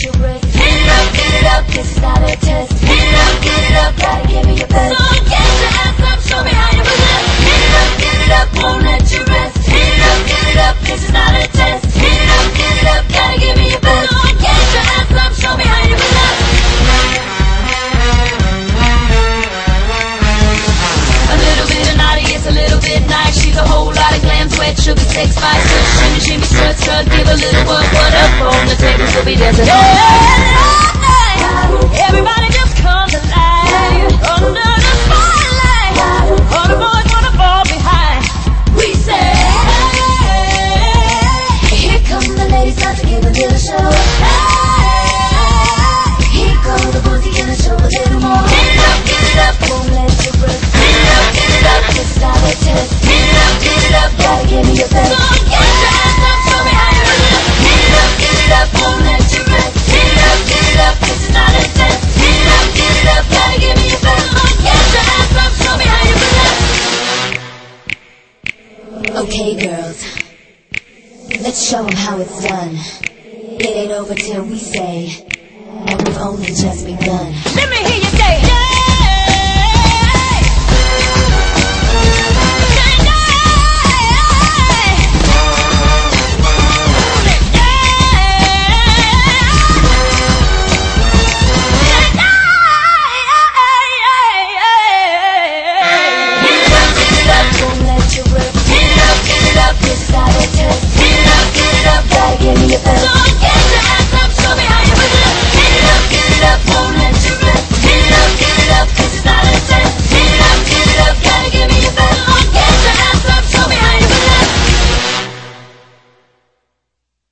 Hit it up, get it up, this is not a test. It up, get it up, gotta give me your best. So get your ass up, show me how you it up, get it up, won't let you rest. It up, get it up, this is not a test. It up, get it up, gotta give sweat, sugar, sex, spice. Shimmy, shimmy, strut, strut, give a little what, what up on the table. She'll be dancing. Everybody just comes alive under the spotlight. All the boys wanna fall behind. We say, here come the ladies, about to give a little show. Here go the boys, gonna show a little more. Get it up, get it up, won't let you rest. Get it up, get it up, this is a test. It up, gotta give me your best. Up, me how you it. Up, it up, won't let you rest. It up, it up, not a test. It up, it up, gotta give me your best. Get your ass up, show me how you. Okay, girls. Let's show 'em how it's done. It ain't over till we say, and we've only just begun. Let me hear you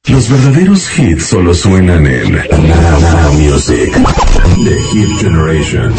Los verdaderos hits solo suenan en Now, Music. The Hit Generation.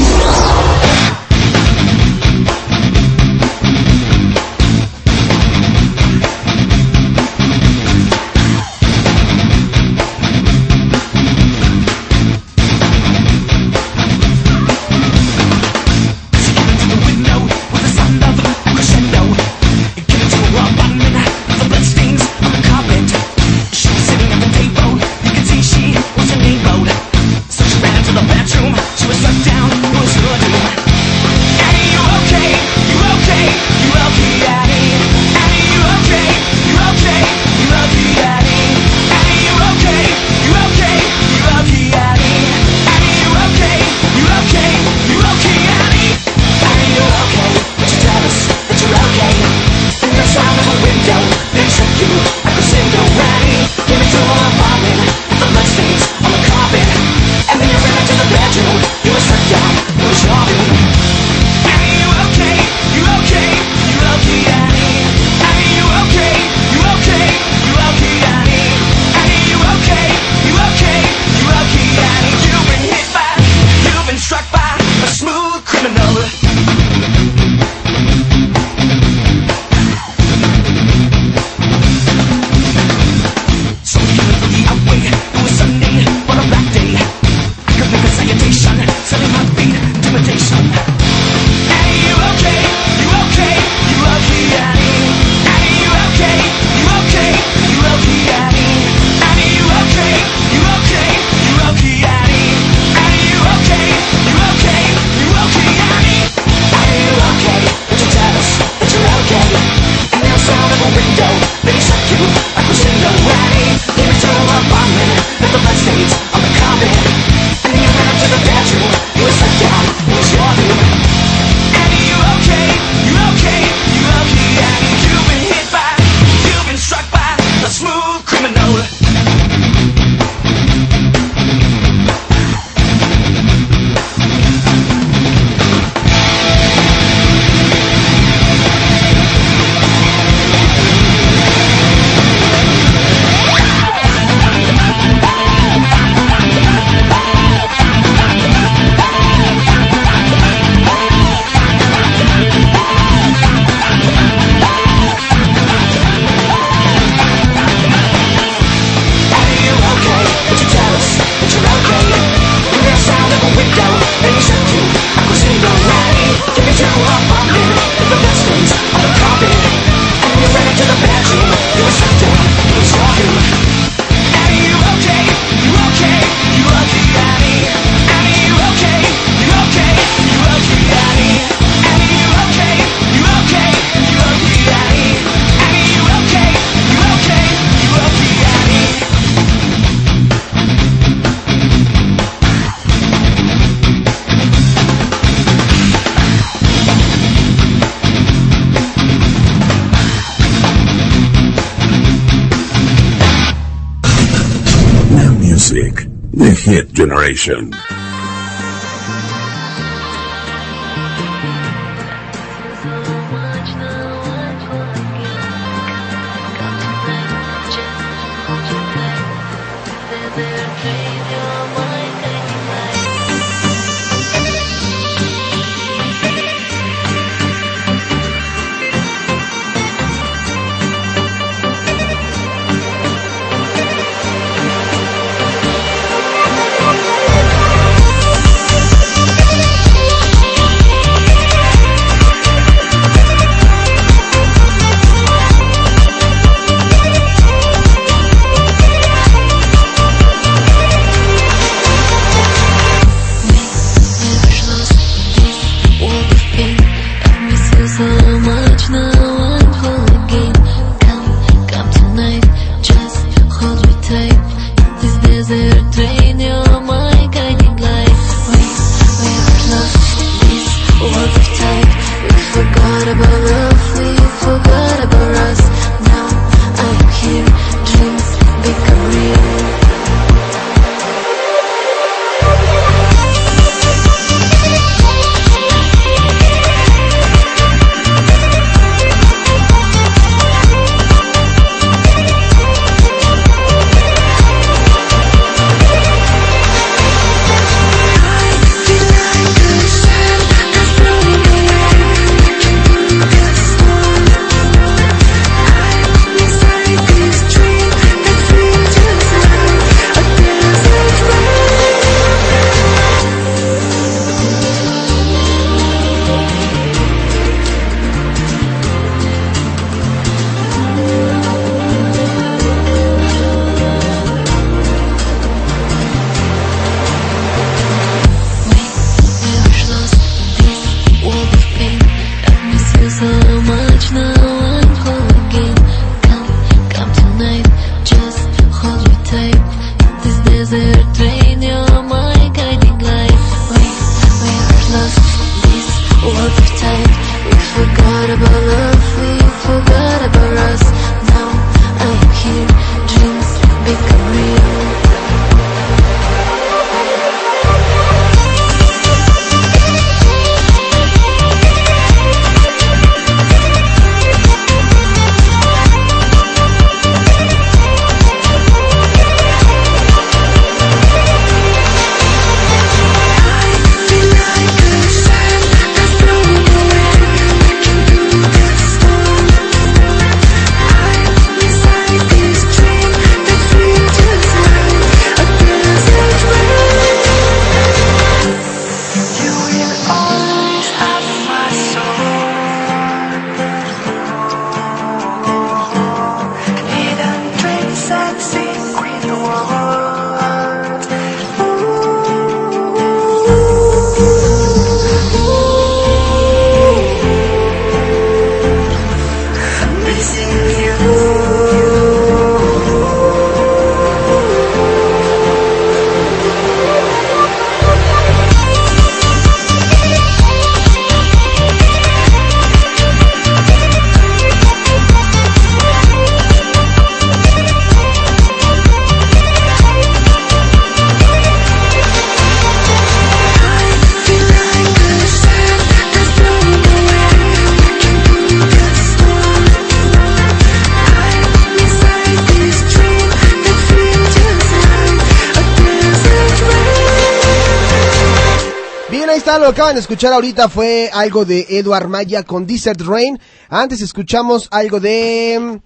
Lo acaban de escuchar ahorita fue algo de Edward Maya con Desert Rain. Antes escuchamos algo de... mm,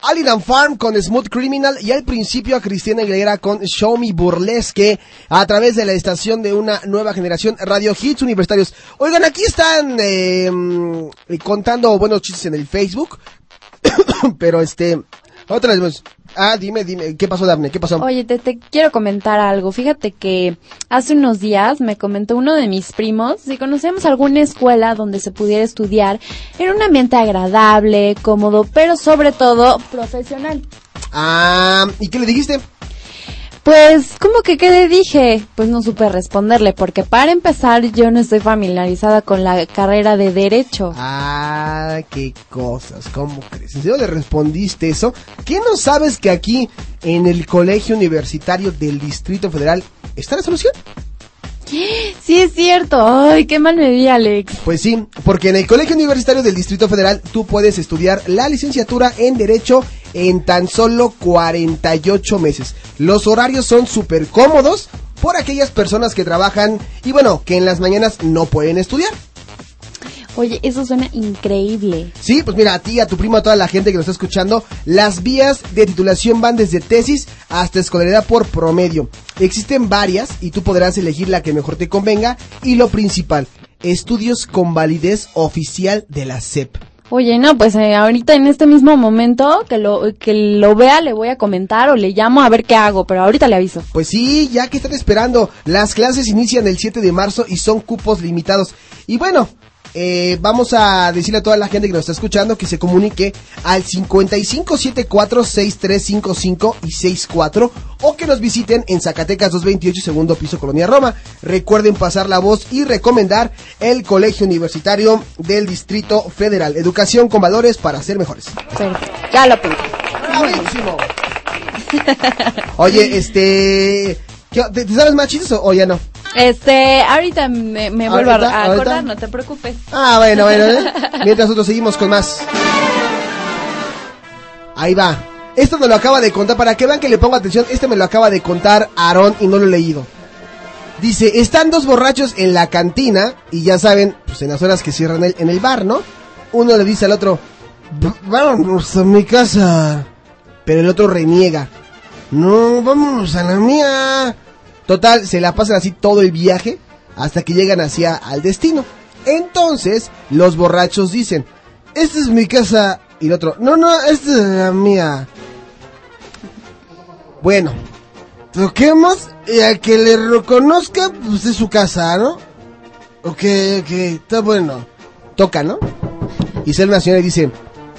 Alien Farm con Smooth Criminal y al principio a Cristina Aguilera con Show Me Burlesque a través de la estación de una nueva generación Radio Hits Universitarios. Oigan, aquí están eh, mm, contando buenos chistes en el Facebook, pero este, otra vez, ah, dime, dime, ¿qué pasó Daphne? ¿Qué pasó? Oye, te, te quiero comentar algo. Fíjate que hace unos días me comentó uno de mis primos si conocíamos alguna escuela donde se pudiera estudiar en un ambiente agradable, cómodo, pero sobre todo profesional. Ah, ¿y qué le dijiste? Pues, ¿cómo que qué le dije? Pues no supe responderle, porque para empezar yo no estoy familiarizada con la carrera de Derecho. Ah, qué cosas, ¿cómo crees? ¿En serio le respondiste eso? ¿Qué no sabes que aquí en el Colegio Universitario del Distrito Federal está la solución? Sí, es cierto. Ay, qué mal me vi, Alex. Pues sí, porque en el Colegio Universitario del Distrito Federal tú puedes estudiar la licenciatura en Derecho en tan solo 48 meses. Los horarios son súper cómodos por aquellas personas que trabajan y bueno, que en las mañanas no pueden estudiar. Oye, eso suena increíble. Sí, pues mira, a ti, a tu primo, a toda la gente que nos está escuchando, las vías de titulación van desde tesis hasta escolaridad por promedio. Existen varias y tú podrás elegir la que mejor te convenga y lo principal, estudios con validez oficial de la SEP. Oye, no, pues eh, ahorita en este mismo momento que lo que lo vea le voy a comentar o le llamo a ver qué hago, pero ahorita le aviso. Pues sí, ya que están esperando, las clases inician el 7 de marzo y son cupos limitados. Y bueno, eh, vamos a decirle a toda la gente que nos está escuchando que se comunique al 5574-6355 y 64 o que nos visiten en Zacatecas 228 segundo piso Colonia Roma. Recuerden pasar la voz y recomendar el Colegio Universitario del Distrito Federal. Educación con valores para ser mejores. Perfecto. Ya lo apunté. ¡Bravísimo! Oye, este... ¿qué- ¿Te, te sabes más chistes o ya no? Este, ahorita me, me vuelvo a, acordar, no te preocupes. Ah, bueno, bueno. ¿eh? Mientras nosotros seguimos con más. Ahí va. Esto me lo acaba de contar, para que vean que le pongo atención, este me lo acaba de contar Aarón y no lo he leído. Dice, están dos borrachos en la cantina, y ya saben, pues en las horas que cierran el, en el bar, ¿no? Uno le dice al otro, "V- vámonos a mi casa. Pero el otro reniega. No, vámonos a la mía. Total, se la pasan así todo el viaje hasta que llegan hacia al destino. Entonces, los borrachos dicen, esta es mi casa. Y el otro, no, no, esta es la mía. Bueno, toquemos y a que le reconozca, pues es su casa, ¿no? Ok, ok, está bueno. Toca, ¿no? Y sale una señora y dice,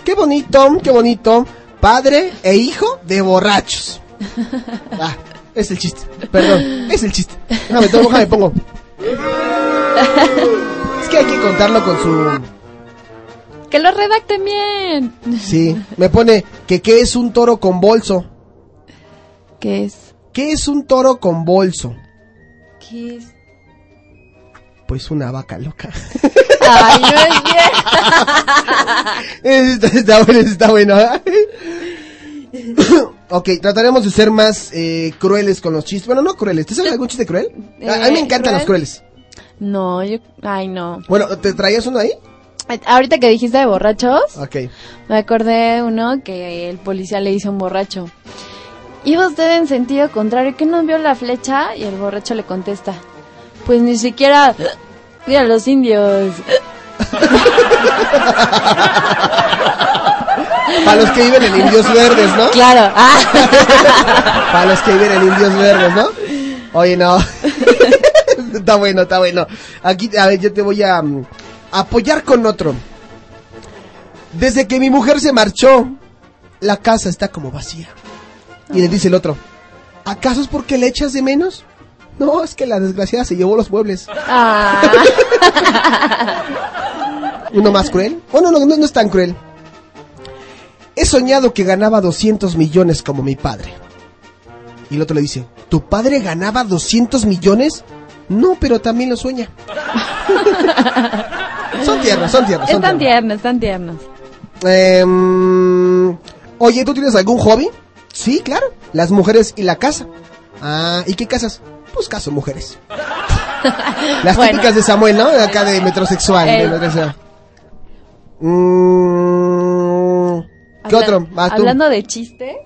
qué bonito, qué bonito, padre e hijo de borrachos. Ah, es el chiste. Perdón, es el chiste. Déjame, tomo, déjame, pongo. Es que hay que contarlo con su... Que lo redacten bien. Sí, me pone que qué es un toro con bolso. ¿Qué es? ¿Qué es un toro con bolso? ¿Qué es? Pues una vaca loca. Ay, no es está, está bueno, está bueno. Ok, trataremos de ser más eh, crueles con los chistes. Bueno, no crueles. ¿Te sabes algún chiste cruel? A, a mí me Eh, encantan los ¿cruel? crueles. No, yo, ay no. Bueno, ¿te traías uno ahí? Ay, Ahorita que dijiste de borrachos, Ok. me acordé de uno que el policía le dice a un borracho. Iba usted en sentido contrario, ¿qué no vio la flecha? Y el borracho le contesta, pues ni siquiera vi a los indios. Para los que viven en Indios Verdes, ¿no? Claro. Ah. Para los que viven en Indios Verdes, ¿no? Oye, no. está bueno, está bueno. Aquí, a ver, yo te voy a mm, apoyar con otro. Desde que mi mujer se marchó, la casa está como vacía. Y le dice el otro, ¿acaso es porque le echas de menos? No, es que la desgraciada se llevó los muebles. Ah. ¿Uno más cruel? Oh, no, no, no, no es tan cruel. He soñado que ganaba 200 millones como mi padre. Y el otro le dice, ¿tu padre ganaba 200 millones? No, pero también lo sueña. son tiernos, son tiernos. Son Están tiernos. están tiernos. Em, oye, ¿tú tienes algún hobby? Sí, claro. Las mujeres y la casa. Ah, ¿y qué casas? Pues caso mujeres. Las Bueno. típicas de Samuel, ¿no? Acá de metrosexual. de Eh. metrosexual. Mm, ¿Qué Habla- otro? Tú. Hablando de chiste,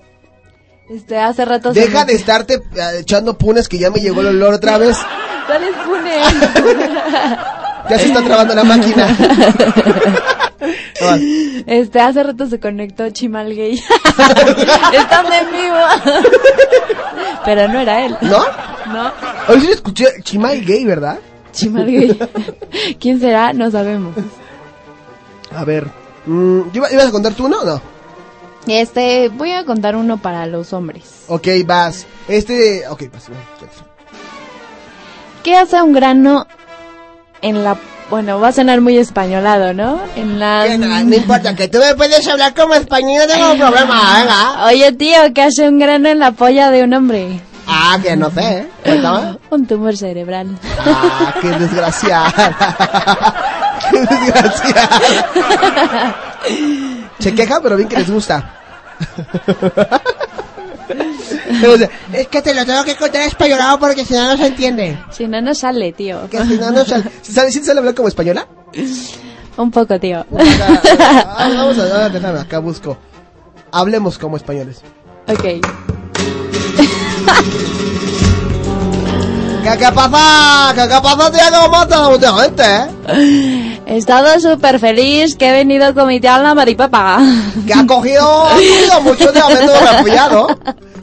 este, hace rato... Deja de estarte eh, echando punes que ya me llegó el olor otra vez. ¿Cuáles funes? Ya se está trabando la máquina. Este, hace rato se conectó Chimal Gay. Están en vivo. Pero no era él. ¿No? No, Hoy sí escuché Chimal Gay, ¿verdad? Chimal Gay. ¿Quién será? No sabemos. A ver. mm, ¿iba- ¿Ibas a contar tú uno o no? Este, voy a contar uno para los hombres. Ok, vas. Este. Ok, vas. bueno, ¿Qué hace un grano en la... Bueno, va a sonar muy españolado, ¿no? En la... No importa, que tú me puedes hablar como español, no tengo problema, venga. Oye, tío, ¿qué hace un grano en la polla de un hombre? Ah, que no sé, ¿eh? Un tumor cerebral. Ah, qué desgraciada. qué desgraciada. Se queja, pero bien que les gusta. es que te lo tengo que contar españolado porque si no no se entiende. Si no, no sale, tío. Que si no no sale. ¿Sabes si sale hablar como española? Un poco, tío. Ah, Vamos a déjame, acá busco. Hablemos como españoles. ok. ¿Qué, qué pasa? ¿Qué, qué pasa, tío? ¿Cómo mata mucha gente, eh? He estado súper feliz que he venido con mi tía la maripapa. Que ha cogido, ha cogido mucho de habiendo resfriado.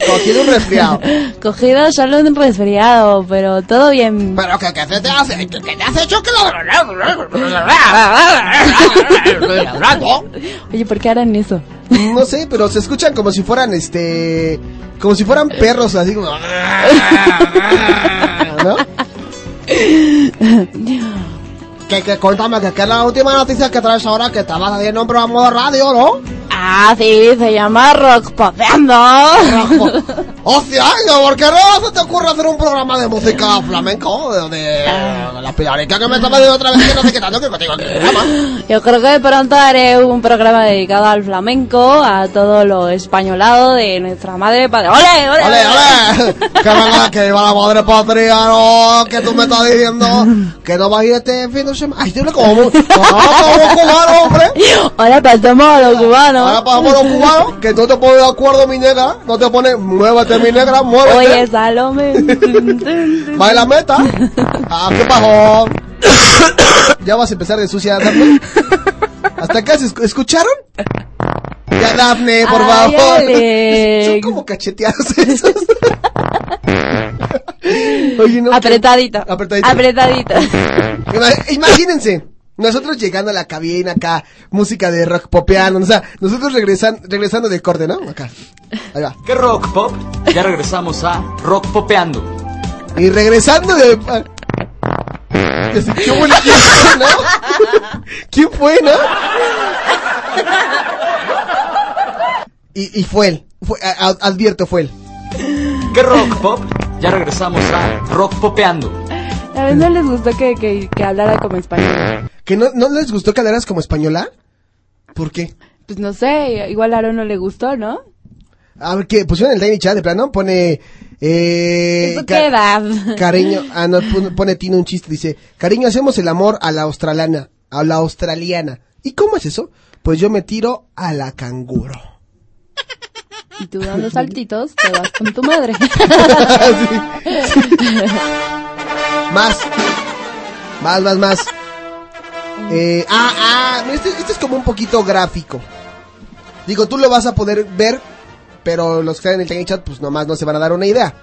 Cogido un resfriado. Cogido solo un resfriado, pero todo bien. Pero que, que se te hace, que te has hecho que lo... Oye, ¿por qué harán eso? No sé, pero se escuchan como si fueran, este... Como si fueran perros, así como... ¿No? Que, que cuéntame, que, que es la última noticia que traes ahora que estabas haciendo un programa de radio, ¿no? Ah, sí, se llama Rock Popeando. Hostia, ¿y ¿por qué no se te ocurre hacer un programa de música flamenco? De, de, la pilarica que me estaba diciendo otra vez que no sé qué tanto que contigo el programa. Yo creo que pronto haré un programa dedicado al flamenco, a todo lo españolado de nuestra madre patria. ¡Ole, ole! ¡Ole, ole! Que venga, que viva la madre patria, no, que tú me estás diciendo que no vas a ir este fin de semana. Ay, te hablo como, como, como cubano, hombre. Ahora pasamos a los cubanos. Ahora pasamos a los cubanos, que no te pones de acuerdo, mi negra. No te pones, muévete, mi negra, muévete. Oye, Salome. Baila meta. Ah, ¿qué pasó? ya vas a empezar de sucia, Daphne. ¿Hasta acá se esc- escucharon? Ya, Daphne, por Ay, favor. Son como cacheteados esos. Oye, no. Apretadito. Apretadito. Ima- Imagínense, nosotros llegando a la cabina acá, música de rock popeando, o sea, nosotros regresan, regresando de corte, ¿no? Acá. Ahí va. ¿Qué rock pop? Ya regresamos a Rock Popeando. Y regresando de... Así, ¿Qué huele? ¿Quién fue, no? ¿Quién fue, no? Y, y fue él. Fue, advierto, fue él. ¿Qué rock pop? Ya regresamos a Rock Popeando. A veces no les gustó que, que, que hablara como español. ¿Que no, no les gustó que hablaras como española? ¿Por qué? Pues no sé, igual a Aaron no le gustó, ¿no? A ver, ¿qué? Pusieron el Tiny Chat de plano, pone... Eh, ¿Eso ca- qué edad? Cariño, ah, no, pone, pone Tino un chiste, dice, cariño, hacemos el amor a la australiana, a la australiana. ¿Y cómo es eso? Pues yo me tiro a la canguro. Y tú dando saltitos, te vas con tu madre. Más. Más, más, más. Eh, ah, ah, este, este es como un poquito gráfico. Digo, tú lo vas a poder ver, pero los que están en el Tiny Chat, pues nomás no se van a dar una idea.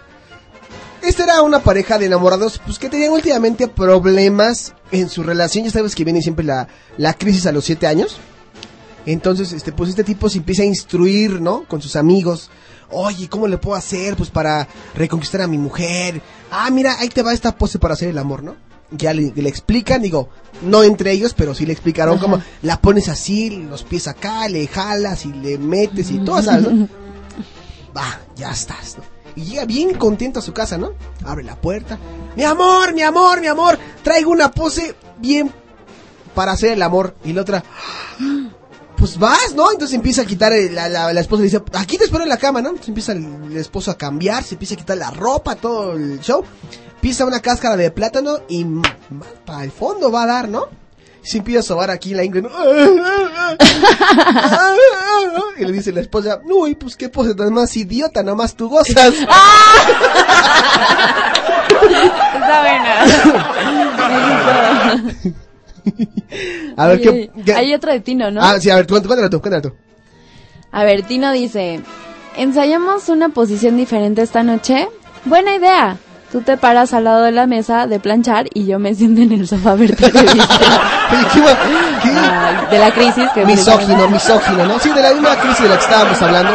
Esta era una pareja de enamorados, pues que tenían últimamente problemas en su relación. Ya sabes que viene siempre la, la crisis a los siete años. Entonces, este, pues este tipo se empieza a instruir, ¿no? Con sus amigos. Oye, ¿cómo le puedo hacer, pues, para reconquistar a mi mujer? Ah, mira, ahí te va esta pose para hacer el amor, ¿no? Ya le, le explican, digo, no entre ellos, pero sí le explicaron cómo la pones así, los pies acá, le jalas y le metes y todo, ¿sabes? no? Va, ya estás, ¿no? Y llega bien contento a su casa, ¿no? Abre la puerta. Mi amor, mi amor, mi amor, traigo una pose bien para hacer el amor. Y la otra, pues vas, ¿no? Entonces empieza a quitar, el- la, la, la esposa le dice, aquí te espero en la cama, ¿no? Entonces empieza el, el esposo a cambiar, se empieza a quitar la ropa, todo el show. Pisa una cáscara de plátano y para el fondo va a dar, ¿no? Y se empieza a sobar aquí la ingle, ¿no? y le dice la esposa, uy, pues qué pose tan más idiota, nomás tú gozas. Está buena. A ver, ¿qué, qué- Hay otra de Tino, ¿no? Ah, sí, a ver, cuéntala tú, cuéntala tú. A ver, Tino dice, ¿ensayamos una posición diferente esta noche? Buena idea. Tú te paras al lado de la mesa de planchar y yo me siento en el sofá a ver televisión. Ay, de la crisis que Misógino, misógino, ¿no? Sí, de la misma crisis de la que estábamos hablando.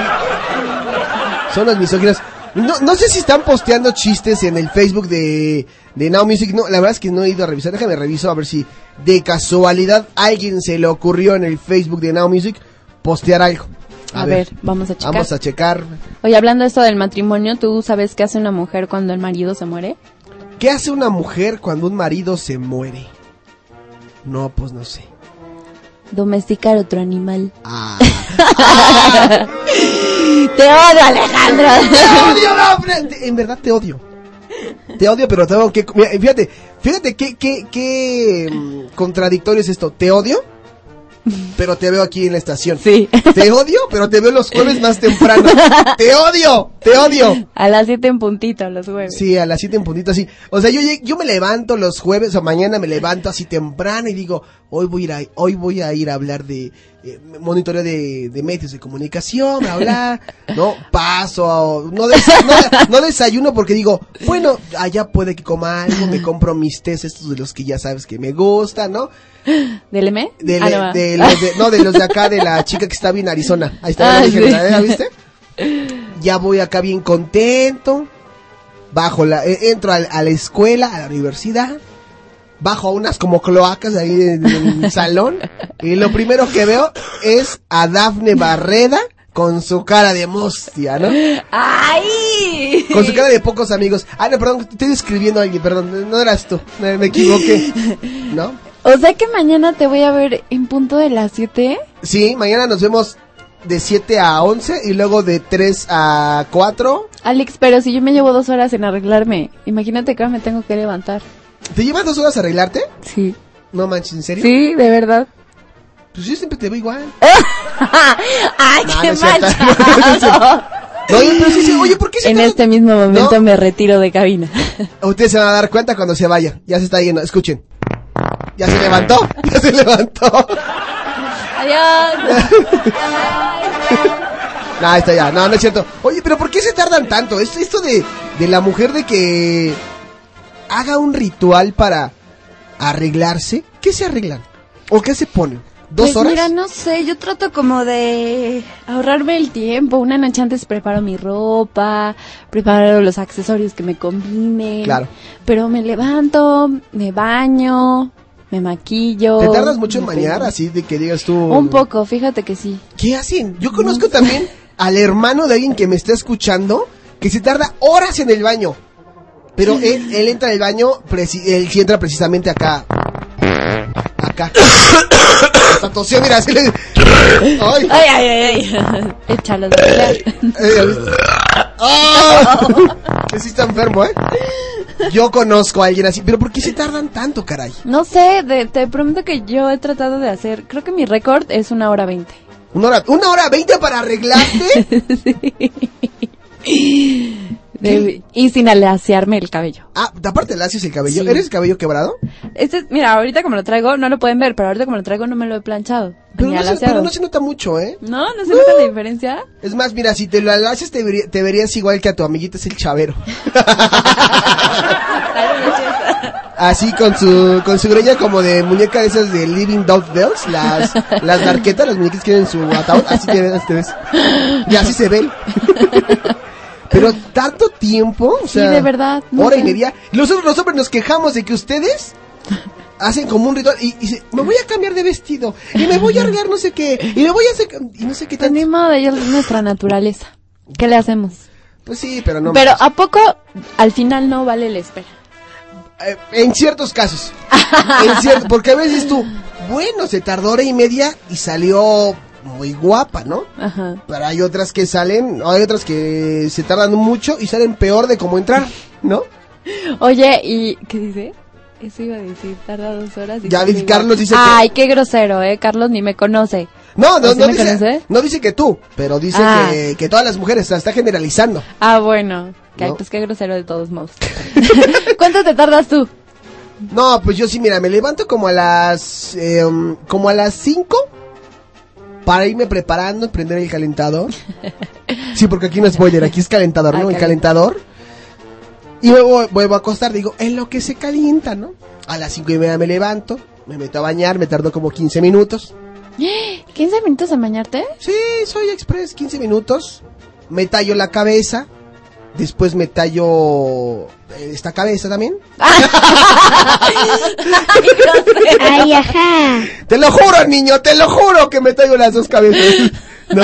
Son los misóginos. No, no sé si están posteando chistes en el Facebook de, de Now Music. No, la verdad es que no he ido a revisar. Déjame reviso a ver si de casualidad alguien se le ocurrió en el Facebook de Now Music postear algo. A ver, vamos a checar. Vamos a checar. Oye, hablando de esto del matrimonio, ¿tú sabes qué hace una mujer cuando el marido se muere? ¿Qué hace una mujer cuando un marido se muere? No, pues no sé. Domesticar otro animal. Ah. Te odio, Alejandro. Te odio. Te- En verdad te odio. Te odio, pero tengo que... mira, fíjate, fíjate qué, qué, qué mm, contradictorio es esto. Te odio, pero te veo aquí en la estación. Sí. Te odio, pero te veo los jueves más temprano. Te odio, te odio. A las 7 en puntito, los jueves. Sí, a las 7 en puntito así. O sea, yo, yo me levanto los jueves o mañana me levanto así temprano y digo, hoy voy a ir a, hoy voy a, ir a hablar de eh, monitoreo de, de medios de comunicación, a hablar, no, paso, a- no, des- no, no desayuno porque digo, bueno, allá puede que coma algo, me compro mis tés estos de los que ya sabes que me gustan, ¿no? ¿Del M? De, Ah, no. de los de- no, de los de acá, de la chica que está bien en Arizona. Ahí está, Ah, dije, sí. ¿ya viste? Ya voy acá bien contento. Bajo la, eh, entro al- a, la escuela, a la universidad. Bajo a unas como cloacas ahí en, el salón. Y lo primero que veo es a Dafne Barreda con su cara de mustia, ¿no? ¡Ay! Con su cara de pocos amigos. Ah, no, perdón, estoy escribiendo a alguien, perdón, no eras tú, me, me equivoqué. ¿No? O sea que mañana te voy a ver en punto de las 7. Sí, mañana nos vemos de 7 a 11 y luego de 3 a 4. Alex, pero si yo me llevo dos horas en arreglarme, imagínate que ahora me tengo que levantar. ¿Te llevas dos horas a arreglarte? Sí. No manches, ¿en serio? Sí, de verdad. Pues yo siempre te veo igual. ¡Ay, No, qué no manchado! No, oye, pero sí, sí, oye, ¿por qué se En este mismo momento me retiro de cabina. Ustedes se van a dar cuenta cuando se vaya. Ya se está yendo, escuchen. Ya se levantó, ya se levantó. Adiós. No, está ya, no, no es cierto. Oye, pero ¿por qué se tardan tanto? Esto, esto de, de la mujer de que haga un ritual para arreglarse. ¿Qué se arreglan? ¿O qué se ponen? ¿Dos pues horas? mira, no sé, yo trato como de ahorrarme el tiempo. Una noche antes preparo mi ropa, preparo los accesorios que me combinen. Claro. Pero me levanto, me baño, me maquillo. ¿Te tardas mucho en bañar así de que digas tú? Un poco, fíjate que sí. ¿Qué hacen? Yo conozco también al hermano de alguien que me está escuchando que se tarda horas en el baño. Pero él, él entra al baño, él sí entra precisamente acá. Acá. Hasta tosió, mira, así le... ¡Ay! Ay, ay, ay. Échalo de. ¡Ah! Que sí está enfermo, ¿eh? Yo conozco a alguien así, pero ¿por qué se tardan tanto, caray? No sé, de- te prometo que yo he tratado de hacer, creo que mi récord es una hora veinte. ¿Una hora, una hora veinte para arreglarte? De- y sin alaciarme el cabello. Ah, aparte haces el cabello. Sí. ¿Eres cabello quebrado? Este, mira, ahorita como lo traigo, no lo pueden ver, pero ahorita como lo traigo no me lo he planchado. Pero no, se, alaciado. pero no se nota mucho, ¿eh? No, no se nota la diferencia. Es más, mira, si te lo haces te, vería- te verías igual que a tu amiguita es el chavero. Así con su con su greña como de muñeca de esas de Living Dog Bells, las las darquetas, las muñecas que tienen su ataúd, así te ves, te ves. Y así se ven. Pero tanto tiempo, o Sí, sea, de verdad, no hora y media. Nosotros los hombres nos quejamos de que ustedes hacen como un ritual y, y me voy a cambiar de vestido y me voy a arreglar no sé qué y me voy a hacer y no sé qué Pues tanto. ni modo, es nuestra naturaleza. ¿Qué le hacemos? Pues sí, pero no. Pero ¿a poco al final no vale la espera? Eh, en ciertos casos. En cier- porque a veces tú, bueno, se tardó hora y media y salió muy guapa, ¿no? Ajá. Pero hay otras que salen, hay otras que se tardan mucho y salen peor de cómo entrar, ¿no? Oye, ¿y qué dice? Eso iba a decir, tarda dos horas. y Ya vi-. Carlos dice que- Ay, qué grosero, eh. Carlos ni me conoce. No, no, ¿O sí no me dice, conoce? no dice que tú, pero dice Ah. que, que todas las mujeres, la está generalizando. Ah, bueno. Que, No. Pues qué grosero de todos modos. ¿Cuánto te tardas tú? No, pues yo sí, mira, me levanto como a las, eh, um, como a las 5 para irme preparando, prender el calentador. Sí, porque aquí no es boiler, aquí es calentador, ¿no? Ah, El calentador. Y luego vuelvo a acostar, digo, en lo que se calienta, ¿no? A las cinco y media me levanto, me meto a bañar, me tardo como 15 minutos. ¿15 minutos a bañarte? Sí, soy express, 15 minutos. Me tallo la cabeza. Después me tallo eh, esta cabeza también. Ay, ajá. Te lo juro, niño, te lo juro que me tallo las dos cabezas. No.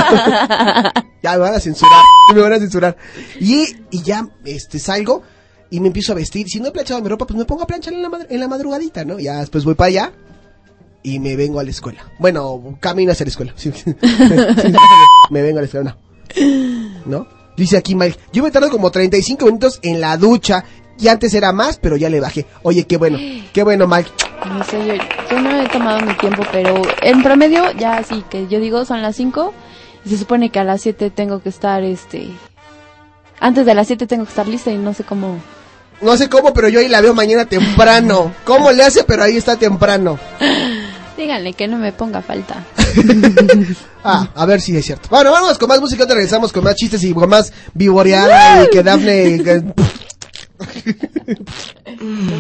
Ya me van a censurar, me van a censurar. Y, y ya este salgo y me empiezo a vestir. Si no he planchado mi ropa, pues me pongo a planchar en la, en la madrugadita, ¿no? Ya después voy para allá y me vengo a la escuela. Bueno, camino hacia la escuela. Me vengo a la escuela, no. ¿No? Dice aquí Mike, yo me tardo como 35 minutos en la ducha. Y antes era más, pero ya le bajé. Oye, qué bueno, qué bueno, Mike. No sé, yo, yo no he tomado mi tiempo, pero en promedio ya sí, que yo digo son las 5 y se supone que a las 7 tengo que estar, este... Antes de las 7 tengo que estar lista y no sé cómo... No sé cómo, pero yo ahí la veo mañana temprano. ¿Cómo le hace? Pero ahí está temprano. Díganle que no me ponga falta. Ah, a ver si es cierto. Bueno, vamos con más música, te regresamos con más chistes y con más vivoreada y que Dafne... que-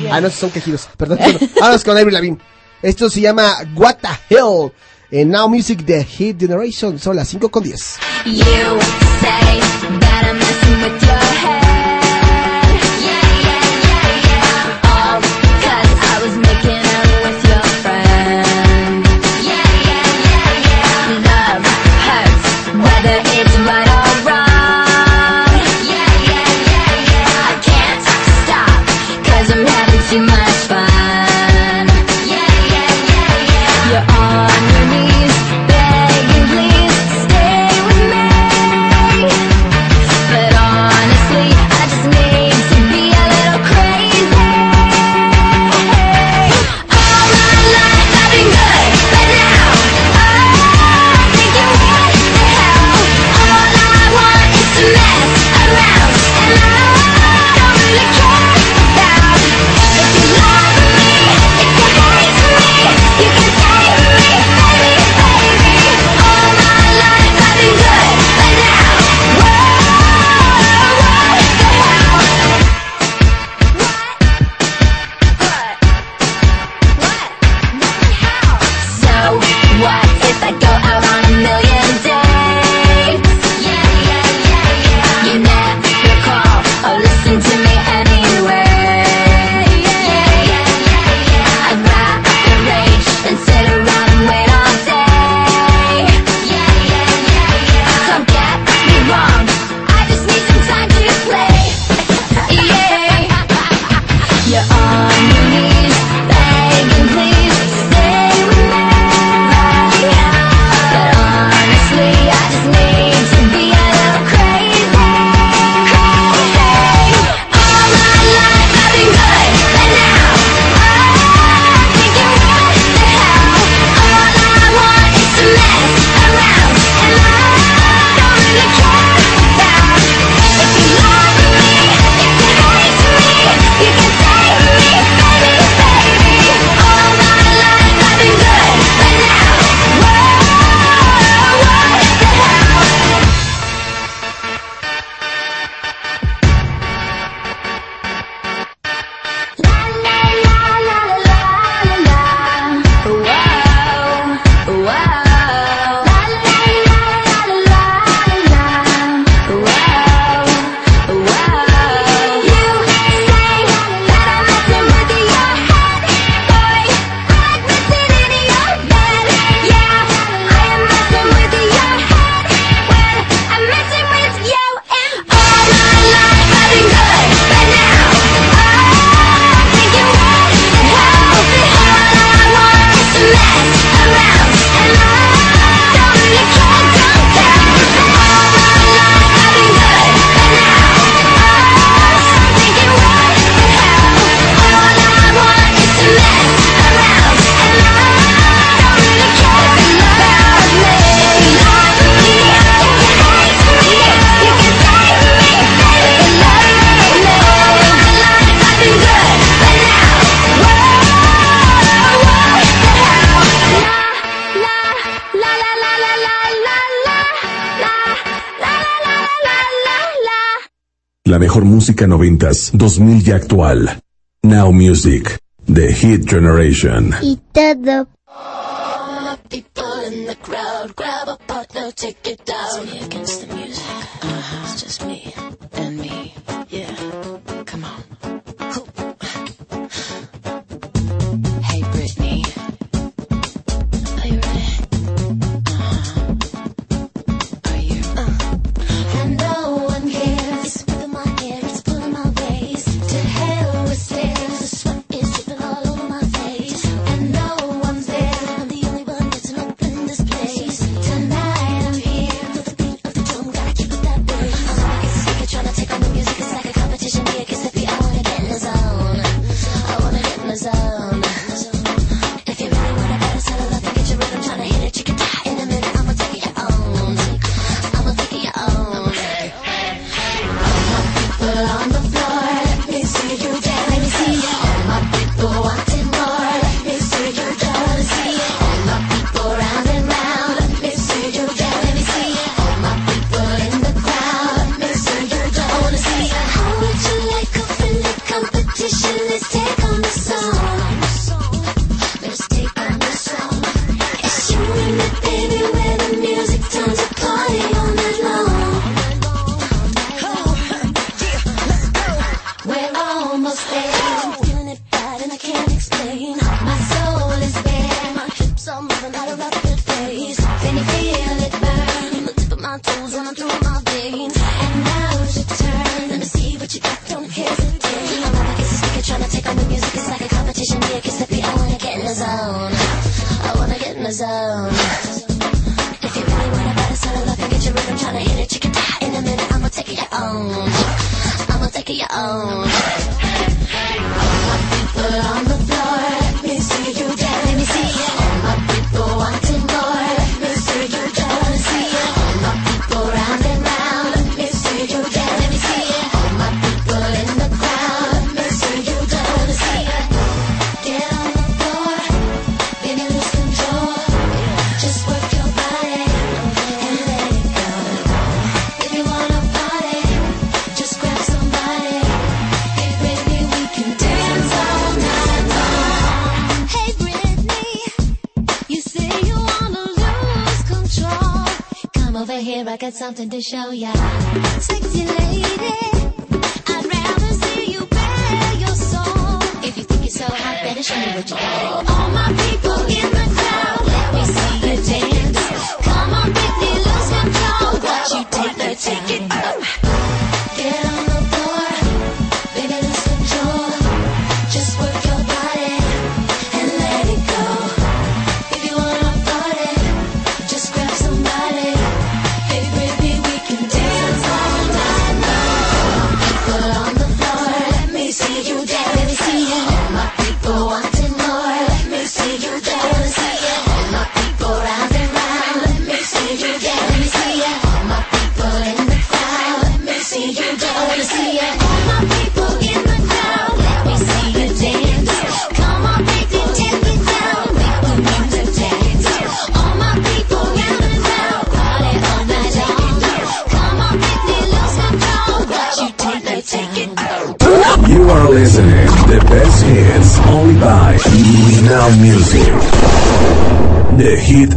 ah, no, son quejidos. Perdón. Bueno, vamos con Avril Lavigne. Esto se llama What the Hell. En Now Music de Hit Generation. Son las 5 con 10. You say that I'm messing with your head. dos mil y actual. Now Music, The Hit Generation. Y todo. People in the crowd, grab a partner, take it down. It's me against the music. Uh -huh. It's just me. Yeah. something to show ya. Sexy lady, I'd rather see you bare your soul. If you think you're so hot, better show me what you got. All my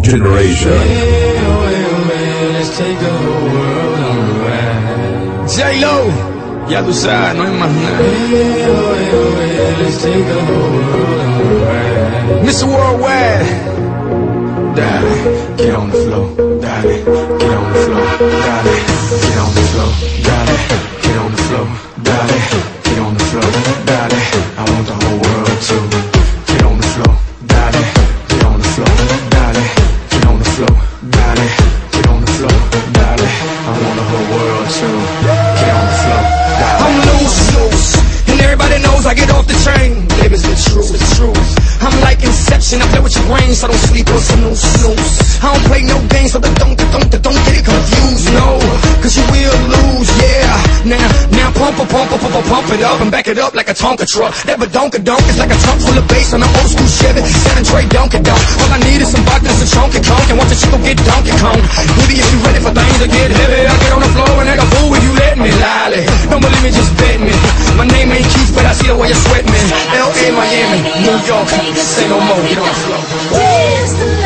generation. J-Lo, ya tú sabes, no hay más nada. Mr. Worldwide, dale, get on the floor, dale, get on the floor, dale. Tonka truck. That badonka donk is like a trunk full of bass on an old school Chevy. Seven tray donka donk. All I need is some vodka, some chunky conk, and watch the shit get donkey conk. Baby, if you ready for things to get heavy, I get on the floor and act a fool if you let me. Lolly, don't believe me, just bet me. My name ain't Keith, but I see the way you sweat sweating. L.A., Miami, New York, say no more, get on the floor. Where's the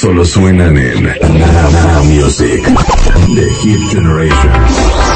solo suenan en Now Music The Hit Generation.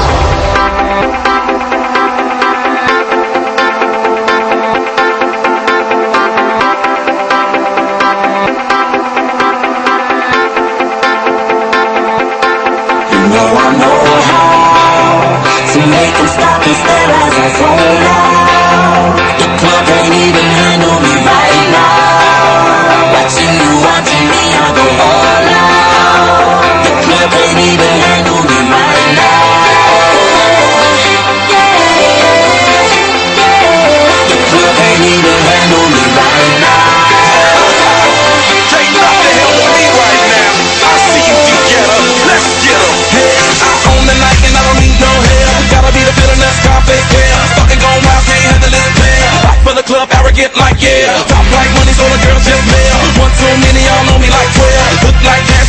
get like yeah. Top like money, so the girls just live. One too many, y'all know me like 12. Look like that.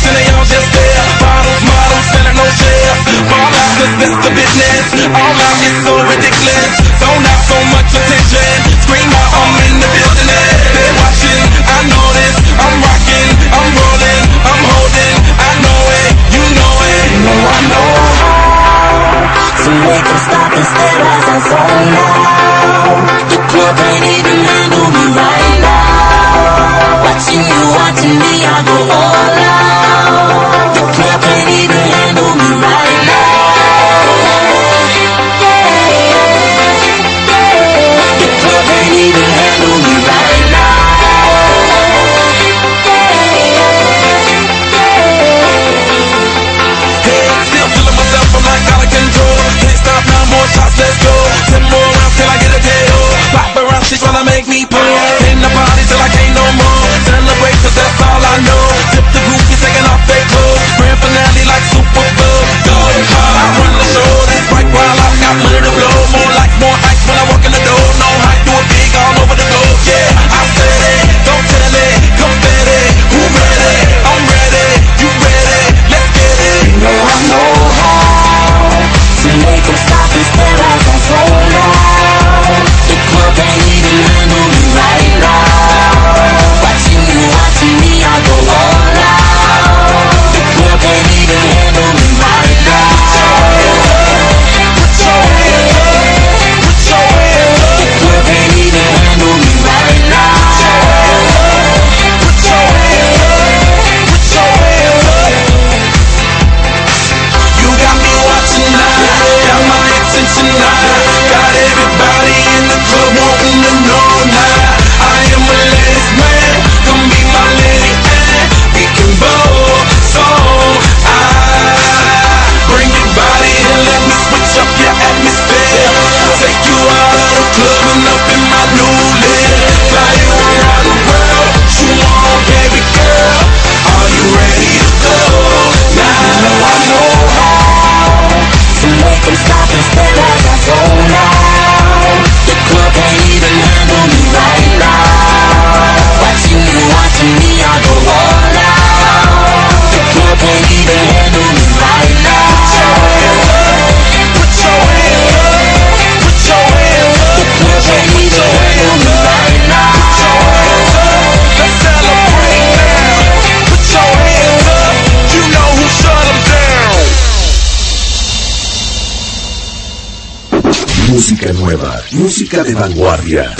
Música de vanguardia.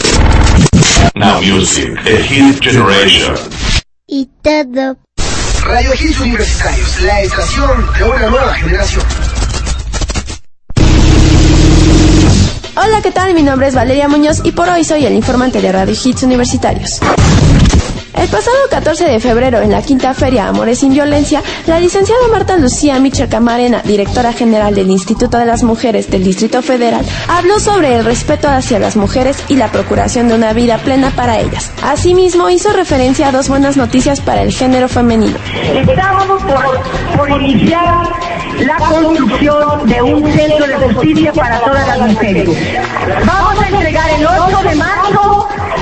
Now Music, The Hit Generation. Y todo. Radio Hits Universitarios, la estación de una nueva generación. Hola, ¿qué tal? Mi nombre es Valeria Muñoz y por hoy soy el informante de Radio Hits Universitarios. El pasado 14 de febrero, en la quinta feria Amores sin Violencia, la licenciada Marta Lucía Michel Camarena, directora general del Instituto de las Mujeres del Distrito Federal, habló sobre el respeto hacia las mujeres y la procuración de una vida plena para ellas. Asimismo, hizo referencia a dos buenas noticias para el género femenino. Estamos por, por iniciar la construcción de un centro de justicia para todas las mujeres. Vamos a entregar el 8 de marzo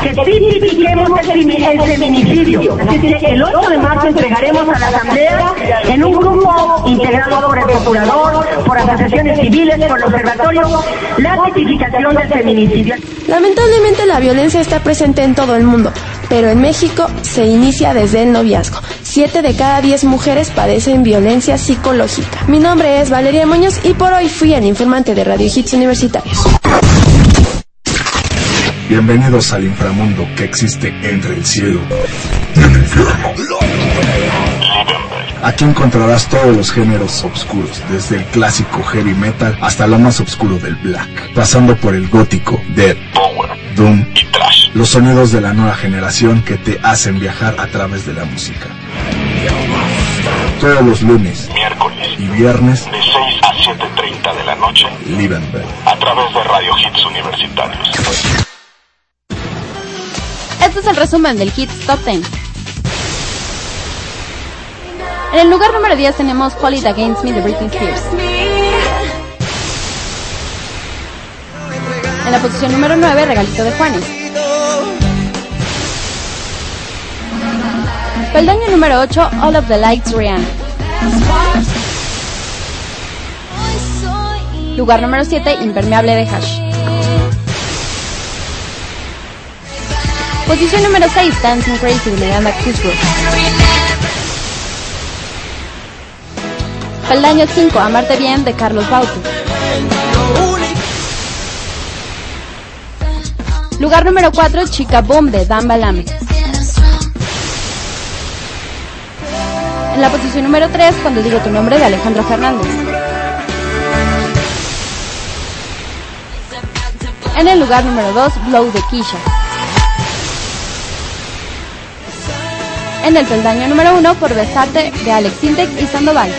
que tipifiquemos el, femi- el feminicidio. El 8 de marzo entregaremos a la Asamblea en un grupo integrado por el Procurador, por asociaciones civiles, por el Observatorio, la tipificación del feminicidio. Lamentablemente la violencia está presente en todo el mundo, pero en México se inicia desde el noviazgo. Siete de cada diez mujeres padecen violencia psicológica. Mi nombre es Valeria Muñoz y por hoy fui el informante de Radio Hits Universitarios. Bienvenidos al inframundo que existe entre el cielo y el infierno. Aquí encontrarás todos los géneros oscuros, desde el clásico heavy metal hasta lo más oscuro del black, pasando por el gótico, death, power, doom y trash. Los sonidos de la nueva generación que te hacen viajar a través de la música. Todos los lunes, Miércoles, y viernes, de 6 a 7.30 de la noche, Liebenberg. a través de Radio Hits Universitarios. Este es el resumen del Hits Top 10. En el lugar número 10 tenemos Hold It Against Me de Britney Spears. En la posición número 9, Regalito de Juanes. Peldaño número 8, All of the Lights Rihanna. Lugar número 7, Impermeable de Hash. Posición número 6, Dancing Crazy de Miranda Crisbrook. Peldaño 5, Amarte Bien de Carlos Bauti. Lugar número 4, Chica Boom de Dan Balame. En la posición número 3, Cuando digo tu nombre de Alejandro Fernández. En el lugar número 2, Blow de Kisha. En el peldaño número 1, Por Besarte de Alex Sintek y Sandoval.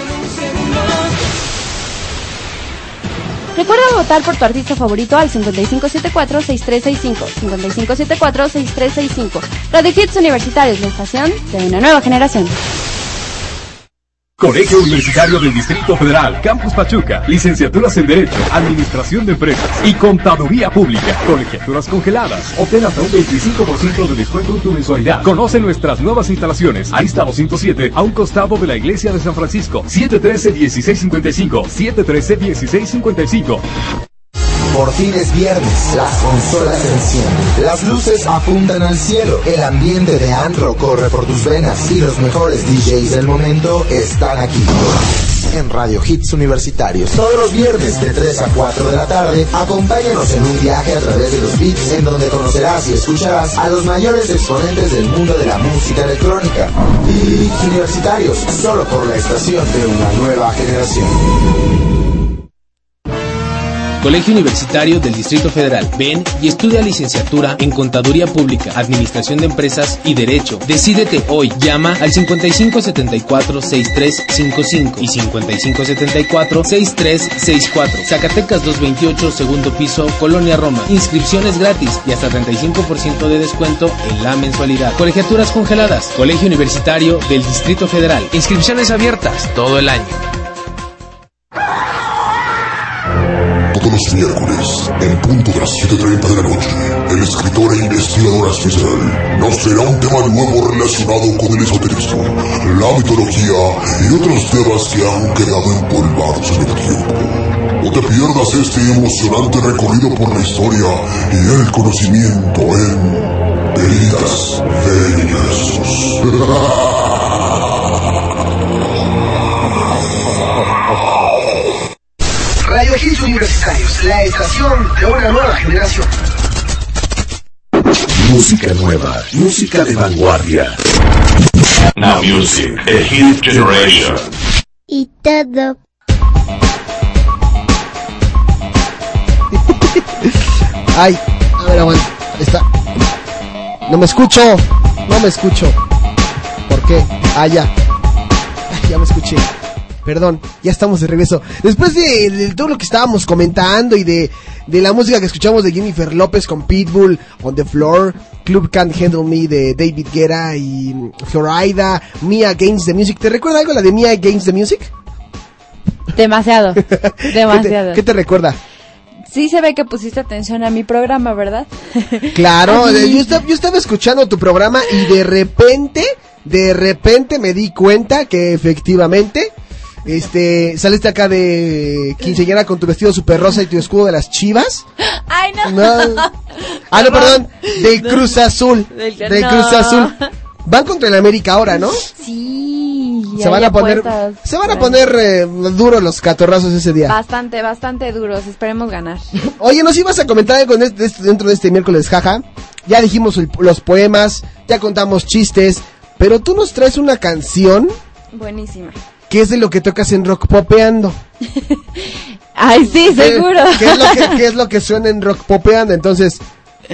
Recuerda votar por tu artista favorito al 5574-6365. 5574-6365. Radio Hits Universitarios, la estación de una nueva generación. Colegio Universitario del Distrito Federal, Campus Pachuca, licenciaturas en Derecho, Administración de Empresas y Contaduría Pública, colegiaturas congeladas. Obtén hasta un 25% de descuento en tu mensualidad. Conoce nuestras nuevas instalaciones. Ahí está 207, a un costado de la Iglesia de San Francisco. 713-1655, 713-1655. Por fin es viernes, las consolas se encienden, las luces apuntan al cielo, el ambiente de Andro corre por tus venas y los mejores DJs del momento están aquí. En Radio Hits Universitarios, todos los viernes de 3 a 4 de la tarde, acompáñanos en un viaje a través de los beats en donde conocerás y escucharás a los mayores exponentes del mundo de la música electrónica. Hits Universitarios, solo por la estación de una nueva generación. Colegio Universitario del Distrito Federal. Ven y estudia licenciatura en Contaduría Pública, Administración de Empresas y Derecho. Decídete hoy. Llama al 5574-6355 y 5574-6364. Zacatecas 228, segundo piso, Colonia Roma. Inscripciones gratis y hasta 35% de descuento en la mensualidad. Colegiaturas congeladas. Colegio Universitario del Distrito Federal. Inscripciones abiertas todo el año. Miércoles, en punto de las 7.30 de la noche, el escritor e investigador Asfizel nos traerá un tema nuevo relacionado con el esoterismo, la mitología y otros temas que han quedado empolvados en el tiempo. No te pierdas este emocionante recorrido por la historia y el conocimiento en Veritas Radio Hits Universitarios, la estación de una nueva generación. Música nueva, música de vanguardia. Now Music, a hit generation. Y todo. Ay, a ver, aguanta. Ahí está. No me escucho. No me escucho. ¿Por qué? Ah, ya. Ay, ya me escuché. Perdón, ya estamos de regreso. Después de, de todo lo que estábamos comentando y de, de la música que escuchamos de Jennifer López con Pitbull, On the Floor, Club Can't Handle Me de David Guerra y Florida, Mia Against the Music. ¿Te recuerda algo la de Mia Against the Music? Demasiado. Demasiado. ¿Qué te recuerda? Sí se ve que pusiste atención a mi programa, ¿verdad? Claro, yo estaba, yo estaba escuchando tu programa y de repente, de repente me di cuenta que efectivamente, este, saliste acá de quinceañera con tu vestido super rosa y tu escudo de las chivas. Ay, no. No. Ah, no, perdón, del Cruz Azul, Del-. Cruz Azul. Van contra el América ahora, ¿no? Sí. Se van a poner, se van a poner eh, duros los catorrazos ese día. Bastante, bastante duros. Esperemos ganar. Oye, nos ibas a comentar algo este- este- dentro de este miércoles, jaja. Ya dijimos el- los poemas, ya contamos chistes, pero tú nos traes una canción Buenísima. Que es de lo que tocas en Rock Popeando. Ay, sí, ¿Qué- seguro. ¿Qué es, lo que, qué es lo que suena en Rock Popeando? Entonces,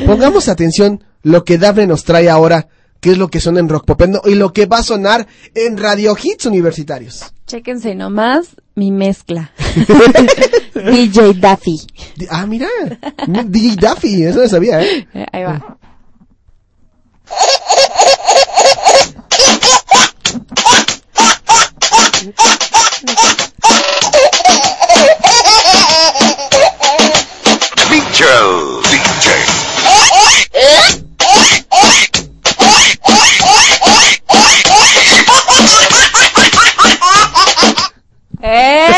pongamos atención lo que Dafne nos trae ahora, qué es lo que suena en Rock Popeando y lo que va a sonar en Radio Hits Universitarios. Chéquense nomás mi mezcla. DJ Duffy. Di- Ah, mira, DJ Duffy, eso no sabía, ¿eh? Eh, Ahí va. Feature DJ. ¡Eh!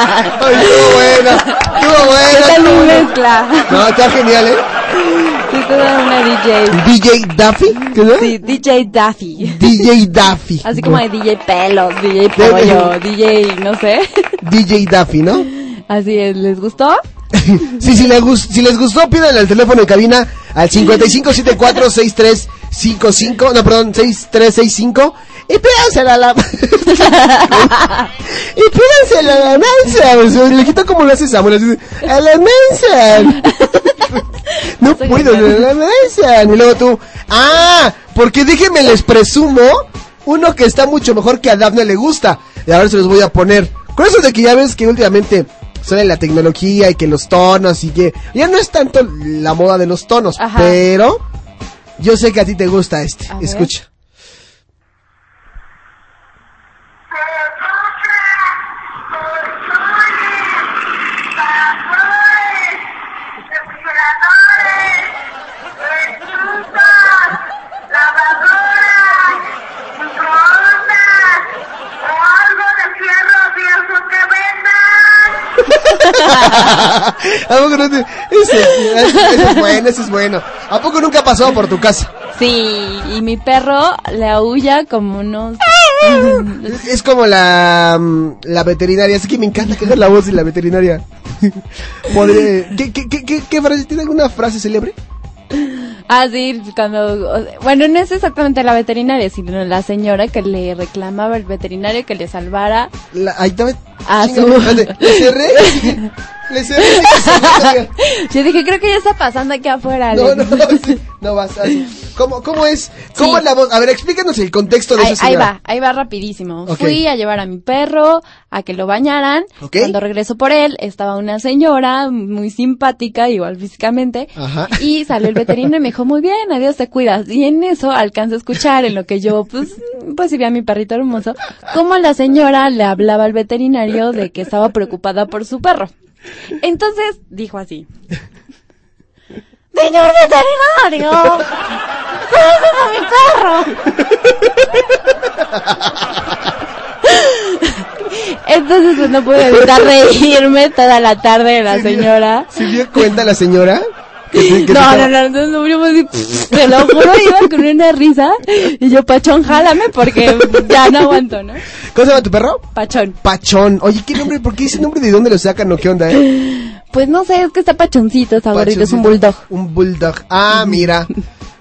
Ay, estuvo buena, estuvo buena. ¿Qué tal mezcla? No, está genial, ¿eh? Sí, toda una DJ. DJ Duffy, ¿qué es? Sí, DJ Duffy. DJ Duffy. Así como de DJ Pelos, DJ Pollo, DJ, no sé. DJ Duffy, ¿no? Así es, ¿les gustó? Sí, si, les gus- si les gustó, pídanle al teléfono de cabina al 5574-6355, no, perdón, 6365. Y pídansela a la... y pídansela a la sea, Le quito como lo hace Samuel, así, a la mensa. no puedo, a la mensa. Y luego tú, ah, porque déjenme les presumo uno que está mucho mejor que a Daphne le gusta. Y ahora se los voy a poner. Con eso de que ya ves que últimamente sale la tecnología y que los tonos y que ya no es tanto la moda de los tonos, Ajá. pero yo sé que a ti te gusta este. A ver. ¿A poco no te- ese es bueno, ese es bueno. ¿A poco nunca ha pasado por tu casa? Sí, y mi perro le aúlla como unos... Es, como la, mm, la veterinaria, así que me encanta que la voz de la veterinaria. Podré- ¿qué, qué, qué, qué, qué frase? ¿Tiene alguna frase célebre? Ah, sí, cuando... Bueno, no es exactamente la veterinaria, sino la señora que le reclamaba al veterinario que le salvara La, ahí está. A chinga, su... espérate, ¿Le cerré? ¿Le cerré? Yo dije, creo que ya está pasando aquí afuera. No, Alex. no, sí, no vas así. ¿Cómo, cómo es? ¿Cómo Sí. es la voz? A ver, explícanos el contexto de Ahí, esa ahí señora. va, ahí va rapidísimo. Fui a llevar a mi perro a que lo bañaran. Cuando regreso por él, estaba una señora muy simpática, igual físicamente. Ajá. Y salió el veterinario y me dijo, muy bien, adiós, te cuidas. Y en eso alcanzo a escuchar en lo que yo, pues, recibí a mi perrito hermoso, cómo la señora le hablaba al veterinario de que estaba preocupada por su perro. Entonces, dijo así. Señor veterinario, de mi perro. Entonces pues, no pude evitar reírme toda la tarde de la señora. ¿Se dio cuenta la señora? Que que No, no, no, no, no, yo así, te lo juro, iba con una risa y yo, Pachón, jálame porque ya no aguanto, ¿no? ¿Cómo se llama tu perro? Pachón. Pachón. Oye, ¿qué nombre? ¿Por qué ese nombre? ¿De dónde lo sacan o qué onda, eh? Pues no sé, es que está pachoncito, está gordito, es un bulldog. Un bulldog. Ah, mira.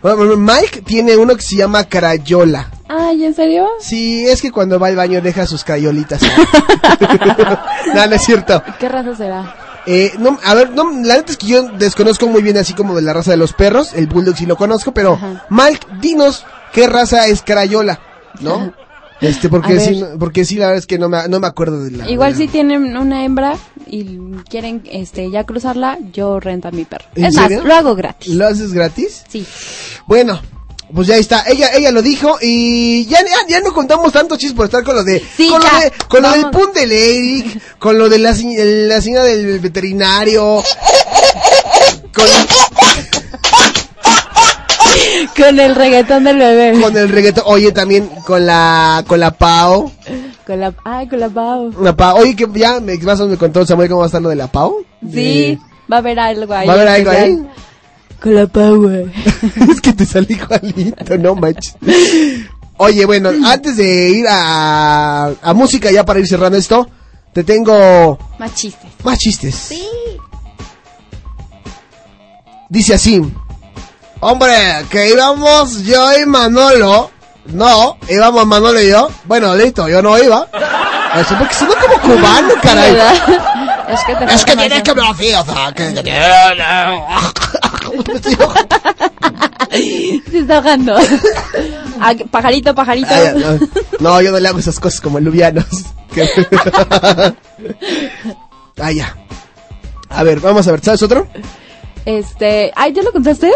Mike tiene uno que se llama Crayola. Ay, ¿en serio? Sí, es que cuando va al baño deja sus crayolitas. no, no es cierto. ¿Qué raza será? Eh, no, a ver, no, la neta es que yo desconozco muy bien así como de la raza de los perros. El bulldog sí lo conozco, pero Mike, dinos qué raza es Crayola, ¿no? Este, porque sí, porque sí, la verdad es que no me, no me acuerdo de la. Igual de la- si tienen una hembra y quieren este ya cruzarla, yo rento a mi perro. ¿En Es serio? más, lo hago gratis. ¿Lo haces gratis? Sí. Bueno, pues ya está. Ella, ella lo dijo y ya, ya, ya no contamos tanto chis por estar con lo de, Sí, con, lo, de con lo del pun del Eric, con lo de la, la señora del veterinario, con, Con el reggaetón del bebé. con el reggaetón, oye también con la, con la Pau, Con la, ay, con la Pau. la Pau, oye que ya me, más o menos me contó Samuel cómo va a estar lo de la Pau. Sí, va a haber algo ahí. ¿Va a haber algo ahí? Con la güey. es que te sale igualito, no manches. Oye, bueno, antes de ir a, a música ya para ir cerrando esto, te tengo Más chistes. más chistes. Sí. Dice así. Hombre, que íbamos yo y Manolo. No, íbamos Manolo y yo. Bueno, listo, yo no iba. Eso porque suena como cubano, caray. Es que, te Es que tienes que hablar así, o sea, que... Se está ahogando. Ah, pajarito, pajarito. Ay, no, no, yo no le hago esas cosas como lubianos. Ah, ya. A ver, vamos a ver, ¿sabes otro? Este, ay, ¿ya lo contaste?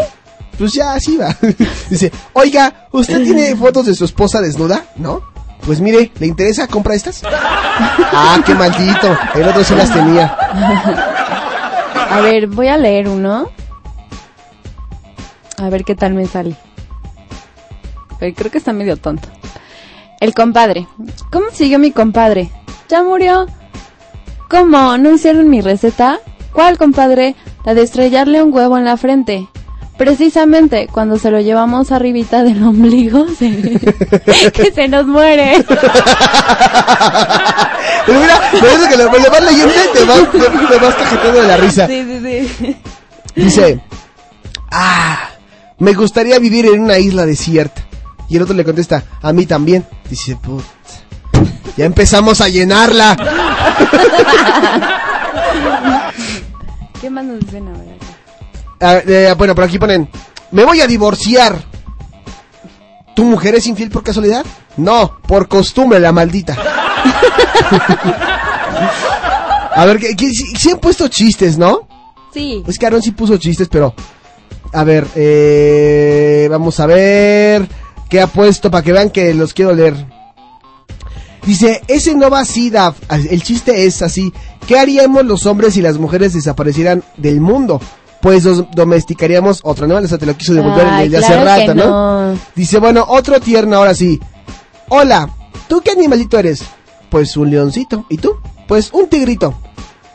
Pues ya, así va. Dice, oiga, ¿usted tiene fotos de su esposa desnuda? ¿No? Pues mire, ¿le interesa? ¿Compra estas? Ah, qué maldito. El otro sí las tenía. A ver, voy a leer uno. A ver qué tal me sale. Pero creo que está medio tonto. El compadre. ¿Cómo siguió mi compadre? ¿Ya murió? ¿Cómo? ¿No hicieron mi receta? ¿Cuál, compadre? La de estrellarle un huevo en la frente. Precisamente cuando se lo llevamos arribita del ombligo, se- que se nos muere. Pero mira, por eso que lo, le vas leyendo y te vas, te, te vas de la risa. Sí, sí, sí. Dice, ah, me gustaría vivir en una isla desierta. Y el otro le contesta, a mí también. Dice, put, ya empezamos a llenarla. ¿Qué más nos dicen ahora? Ah, eh, bueno, por aquí ponen, me voy a divorciar. ¿Tu mujer es infiel por casualidad? No, por costumbre, la maldita. a ver, que, que, han puesto chistes, ¿no? Sí. Es que Aaron sí puso chistes, pero... A ver, eh, vamos a ver qué ha puesto para que vean que los quiero leer. Dice, ese no va así, Daf. El chiste es así. ¿Qué haríamos los hombres si las mujeres desaparecieran del mundo? Pues los domesticaríamos otro animal. O sea, te lo quiso devolver Ay, el de claro hace rato, no. Dice, bueno, otro tierno ahora sí. Hola, ¿tú qué animalito eres? Pues un leoncito. ¿Y tú? Pues un tigrito.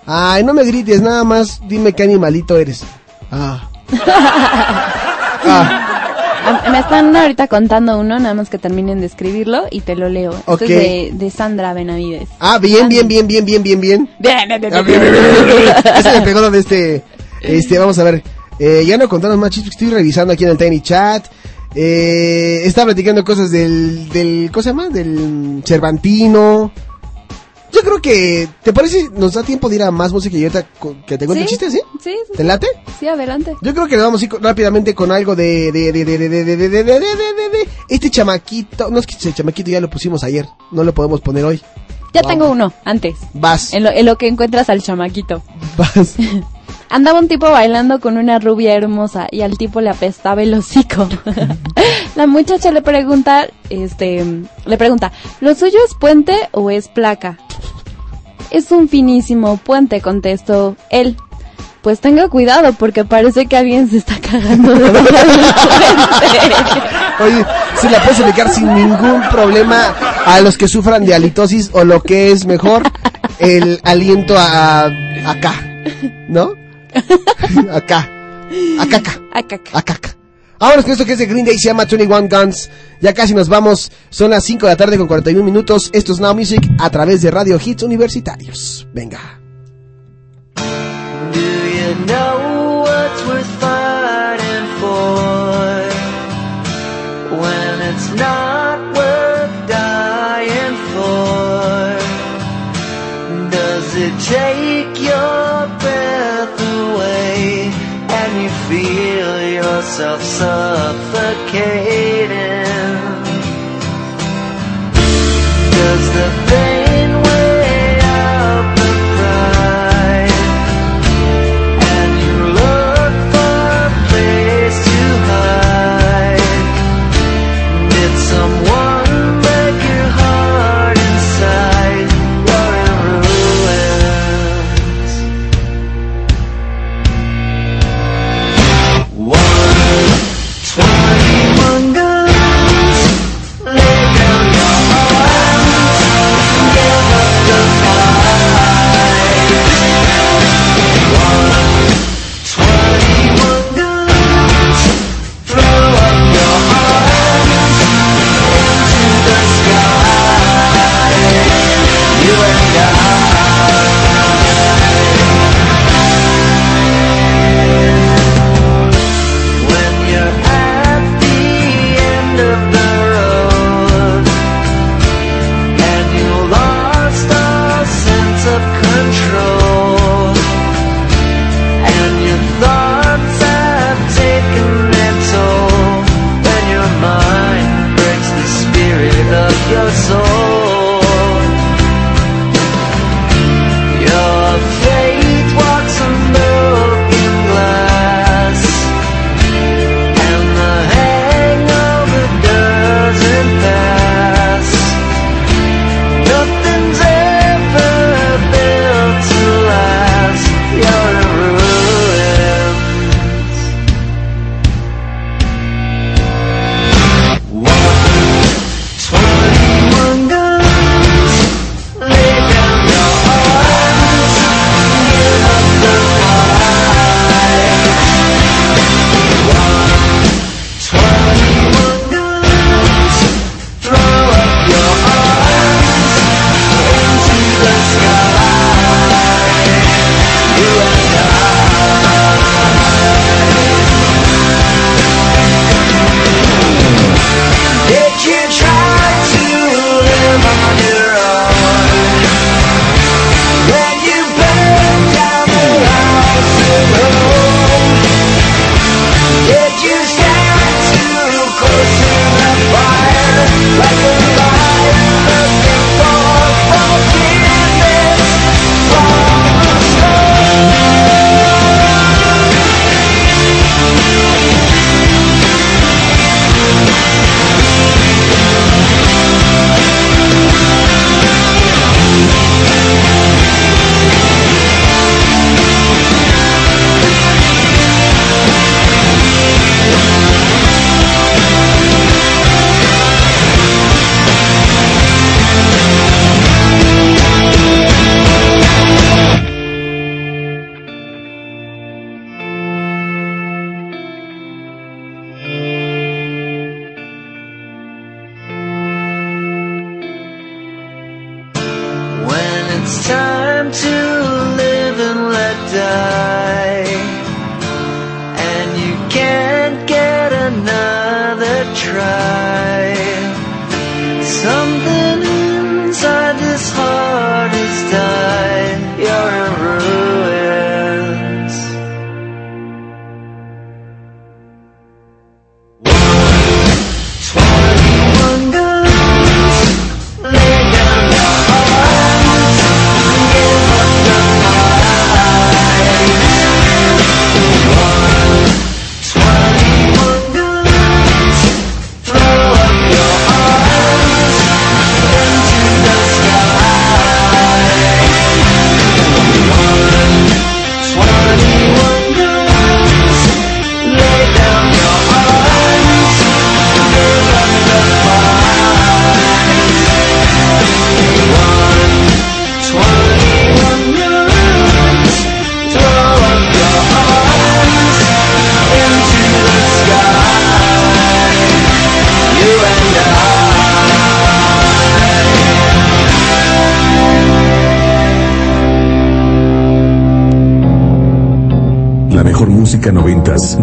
Ay, no me grites, nada más dime qué animalito eres. Ah. Ah, Me están ahorita contando uno, nada más que terminen de escribirlo y te lo leo. Ok. Este es de, de Sandra Benavides. Ah, bien, bien, bien, bien, bien, bien, bien. Bien, bien, bien, Ah, bien, bien, bien, bien, bien. bien. Ese me pegó de este, este, vamos a ver. Eh, ya no contaron más chistes, estoy revisando aquí en el Tiny Chat. Eh, está platicando cosas del, del, ¿cómo se llama? Del Cervantino. Yo creo que, ¿te parece? Nos da tiempo de ir a más música y ahorita que te cuente ¿Sí? chistes, ¿sí? Sí, sí, ¿Te late? Sí, adelante. Yo creo que le vamos a ir co- rápidamente con algo de, de, de, de, de, de, de, de, de, de, de, de, de- este chamaquito. No es que ese chamaquito ya lo pusimos ayer, no lo podemos poner hoy. Ya tengo uno, antes. Vas. En lo, en lo que encuentras al chamaquito. Vas. Andaba un tipo bailando con una rubia hermosa y al tipo le apestaba el hocico. La muchacha le pregunta, este, le pregunta, ¿lo suyo es puente o es placa? Es un finísimo puente, contestó él. Pues tenga cuidado porque parece que alguien se está cagando de del. Oye, se la puedes aplicar sin ningún problema a los que sufran de halitosis o lo que es mejor, el aliento a, acá, ¿no? Acá, acá, acá, acá, Vámonos con esto que es de Green Day, se llama 21 Guns. Ya casi nos vamos, son las 5 de la tarde con 41 minutos. Esto es Now Music a través de Radio Hits Universitarios. Venga. myself suffocating.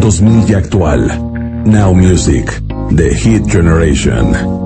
2000 y actual. Now Music, The Hit Generation.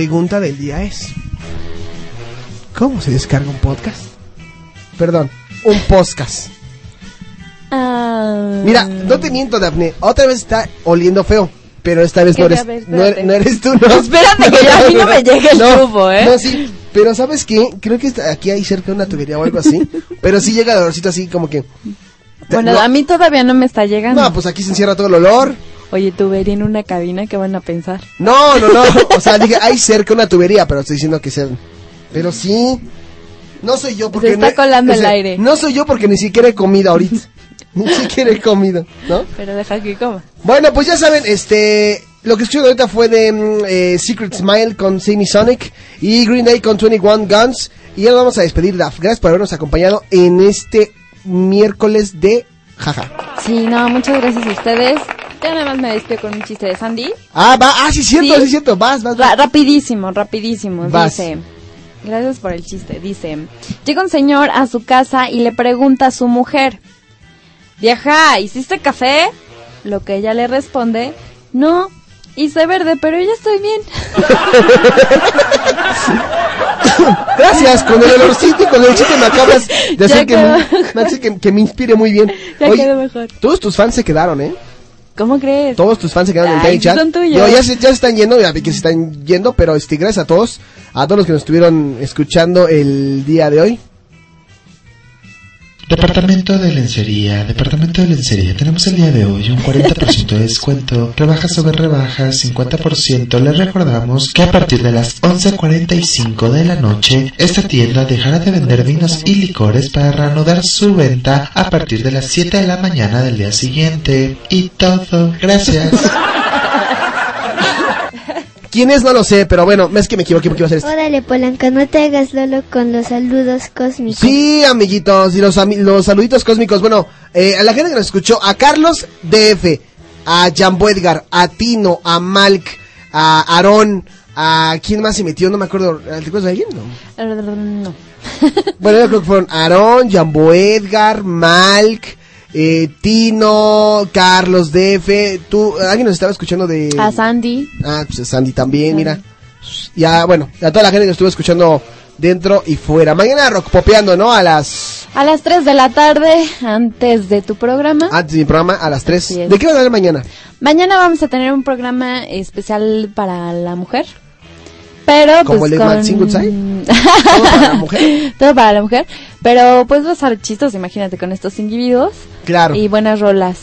Pregunta del día es: ¿Cómo se descarga un podcast? Perdón, un podcast. Ah, Mira, no te miento, Dafne. Otra vez está oliendo feo. Pero esta vez ver, no, eres, no eres tú, ¿no? Espérate, que a mí no me llega el tubo, ¿eh? No, sí. Pero ¿sabes qué? Creo que aquí hay cerca una tubería o algo así. pero sí llega el olorcito así como que... Bueno, no, a mí todavía no me está llegando. no, pues aquí se encierra todo el olor. Oye, tubería en una cabina, ¿qué van a pensar? No, no, no. O sea, dije, hay cerca una tubería, pero estoy diciendo que sea... Pero sí. No soy yo porque... Se está no- colando o sea, el aire. No soy yo porque ni siquiera he comido ahorita. ni siquiera he comido, ¿no? Pero deja que coma. Bueno, pues ya saben, este, lo que escucharon ahorita fue de mm, eh, Secret Smile con Sammy Sonic y Green Day con 21 Guns. Y ya nos vamos a despedir, Daf. Gracias por habernos acompañado en este miércoles de jaja. Sí, no, muchas gracias a ustedes. Ya nada más me despido con un chiste de Sandy. Ah, va, ah, sí, cierto, Sí. sí, cierto, vas, vas, Ra- vas. rapidísimo, rapidísimo. Vas. Dice, gracias por el chiste. Dice, llega un señor a su casa y le pregunta a su mujer, vieja, ¿hiciste café? Lo que ella le responde, no, hice verde, pero ya estoy bien. Gracias, con el olorcito y con el chiste me acabas de hacer que que, que me inspire muy bien. Ya Oye, quedó mejor. todos tus fans se quedaron, ¿eh? ¿Cómo crees? Todos tus fans se quedaron en el Ay, Chat. son tuyos. Yo, ya, se, ya se están yendo, ya vi que se están yendo, pero este, gracias a todos, a todos los que nos estuvieron escuchando el día de hoy. Departamento de lencería, departamento de lencería. Tenemos el día de hoy un 40% de descuento, rebajas sobre rebajas, 50%. Les recordamos que a partir de las 11.45 de la noche, esta tienda dejará de vender vinos y licores para reanudar su venta a partir de las 7 de la mañana del día siguiente. Y todo. Gracias. ¿Quién es? No lo sé, pero bueno, es que me equivoqué porque iba a ser este. Órale, Polanca, no te hagas Lolo con los saludos cósmicos. Sí, amiguitos, y los, ami- los saluditos cósmicos. Bueno, eh, a la gente que nos escuchó, a Carlos DF, a Jambo Edgar, a Tino, a Malk, a Aarón, a quién más se metió, no me acuerdo. ¿Te acuerdas de alguien? No. No. Bueno, yo creo que fueron Aarón, Jambo Edgar, Malk, eh, Tino, Carlos DF. ¿Tú, alguien nos estaba escuchando de. A Sandy. Ah, pues a Sandy también, mira. Ya, bueno, a toda la gente que estuvo escuchando dentro y fuera. Mañana rock popeando, ¿no? A las. A las 3 de la tarde, antes de tu programa. Antes de mi programa, a las 3. Así es. ¿De qué van a hablar mañana? Mañana vamos a tener un programa especial para la mujer. Pero ¿Como pues el de con... ¿Todo para la mujer? Todo para la mujer. Pero pues va a ser chistos, imagínate, con estos individuos. Claro. Y buenas rolas.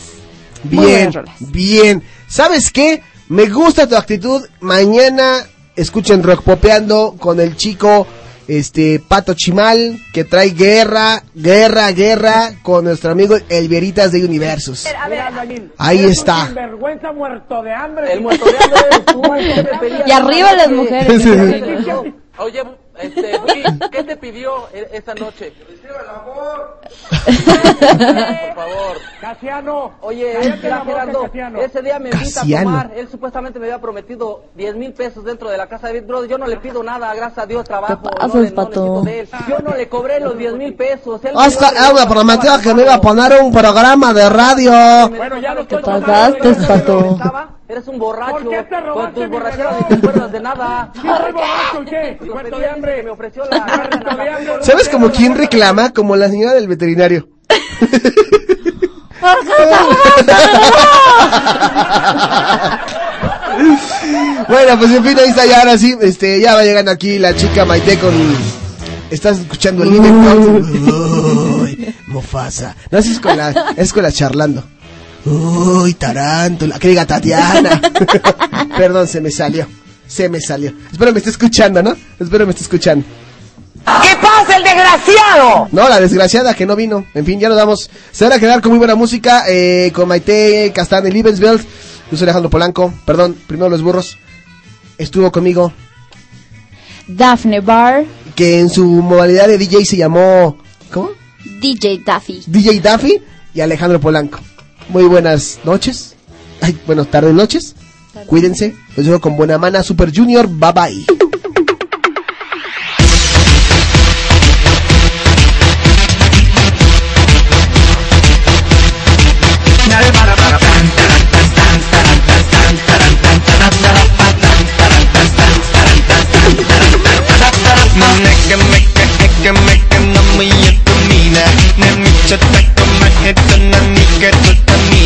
Muy Bien, buenas rolas. bien. ¿Sabes qué? Me gusta tu actitud. Mañana escuchen rock popeando con el chico este Pato Chimal que trae guerra, guerra, guerra con nuestro amigo El Veritas de Universos. Ahí está. Vergüenza muerto de hambre. El muerto de hambre eres tú, ¿qué me pedías? Y arriba las mujeres. Sí. Oye, este, ¿qué te pidió e- esta noche? Por favor. Casiano. Oye, Gerardo, Casiano. ese día me invita Casiano. a tomar. Él supuestamente me había prometido 10 mil pesos dentro de la casa de Big Brother. Yo no le pido nada, gracias a Dios, trabajo. ¿Qué no, pasas, no pato? necesito de él. Yo no le cobré los 10 mil pesos. Él Oscar yo prometió que me iba a poner un programa de radio. Bueno, ya no ¿Qué pasaste, pato? Eres un borracho. ¿Por qué te Con robaste tus mi borracheras ni te acuerdas de nada. ¿Quién fue el borracho qué? Muerto de hambre. que me ofreció la carne en Acapulco. ¿Sabes como quién reclama? Como la señora del veterinario. Bueno, pues en fin, ahí está ya, ahora sí, este, ya va llegando aquí la chica Maite con... Estás escuchando el líder Uy, Mufasa. No, es con la, es con la charlando. Uy, tarántula, que diga Tatiana. Perdón, se me salió. Se me salió. Espero me esté escuchando, ¿no? Espero me esté escuchando. ¿Qué pasa, el desgraciado? No, la desgraciada que no vino. En fin, ya nos vamos. Se van a quedar con muy buena música. Eh, con Maite Castán y. Yo soy Alejandro Polanco. Perdón, primero los burros. Estuvo conmigo. Daphne Bar, Que en su modalidad de DJ se llamó. ¿Cómo? DJ Daffy. DJ Daffy y Alejandro Polanco. Muy buenas noches. Ay, buenas tardes, noches. Cuídense. Los dejo con buena mana. Super Junior. Bye bye.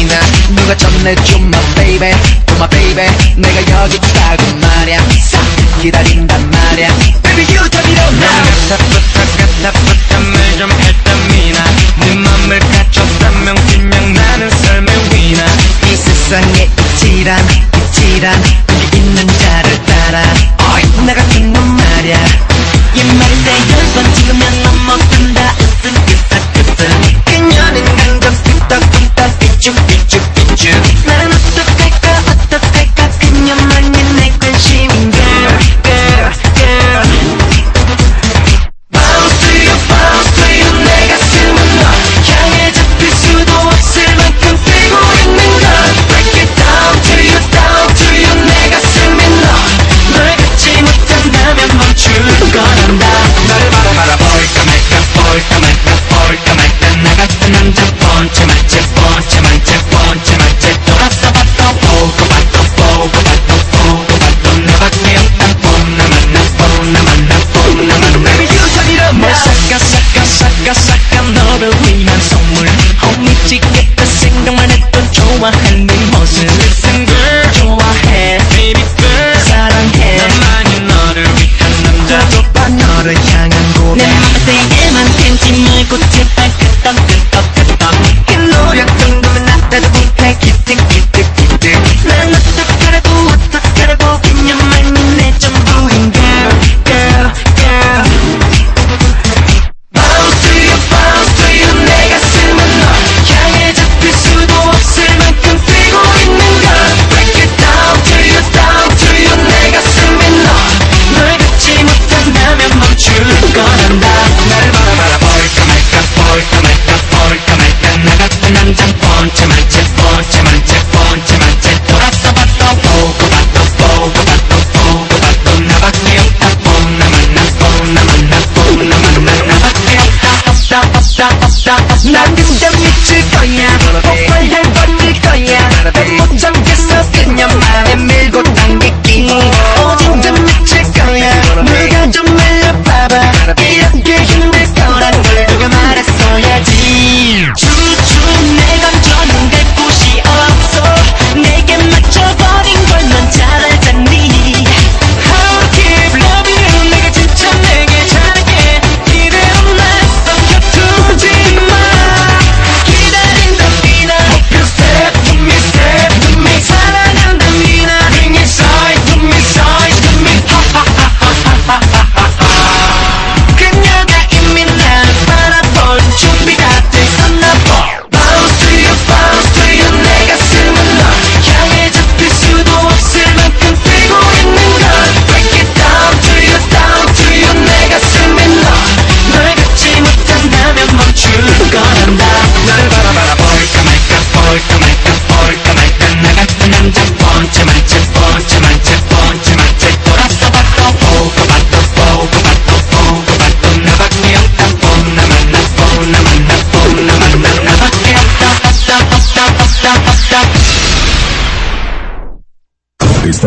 나 누가 전해줘 my baby oh baby 내가 여기 있다고 말야 싹 기다린단 말야 baby you turn it on now 난 같아 부탁 을좀 했던 미나 네 맘을 갖췄다면 분명 나는 삶의 위나 이 세상에 이치란 이치란 여기 있는 자를 따라 어이 나 같은 놈 말야 옛말에 열번 찍으면 넘어 Pichu, Pichu, Pichu.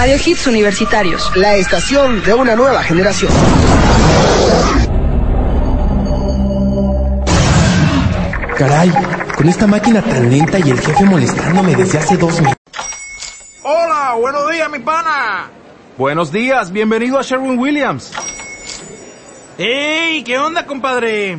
Radio Hits Universitarios. La estación de una nueva generación. Caray, con esta máquina tan lenta y el jefe molestándome desde hace dos meses. Hola, buenos días, mi pana. Buenos días, bienvenido a Sherwin Williams. ¡Ey! ¿Qué onda, compadre?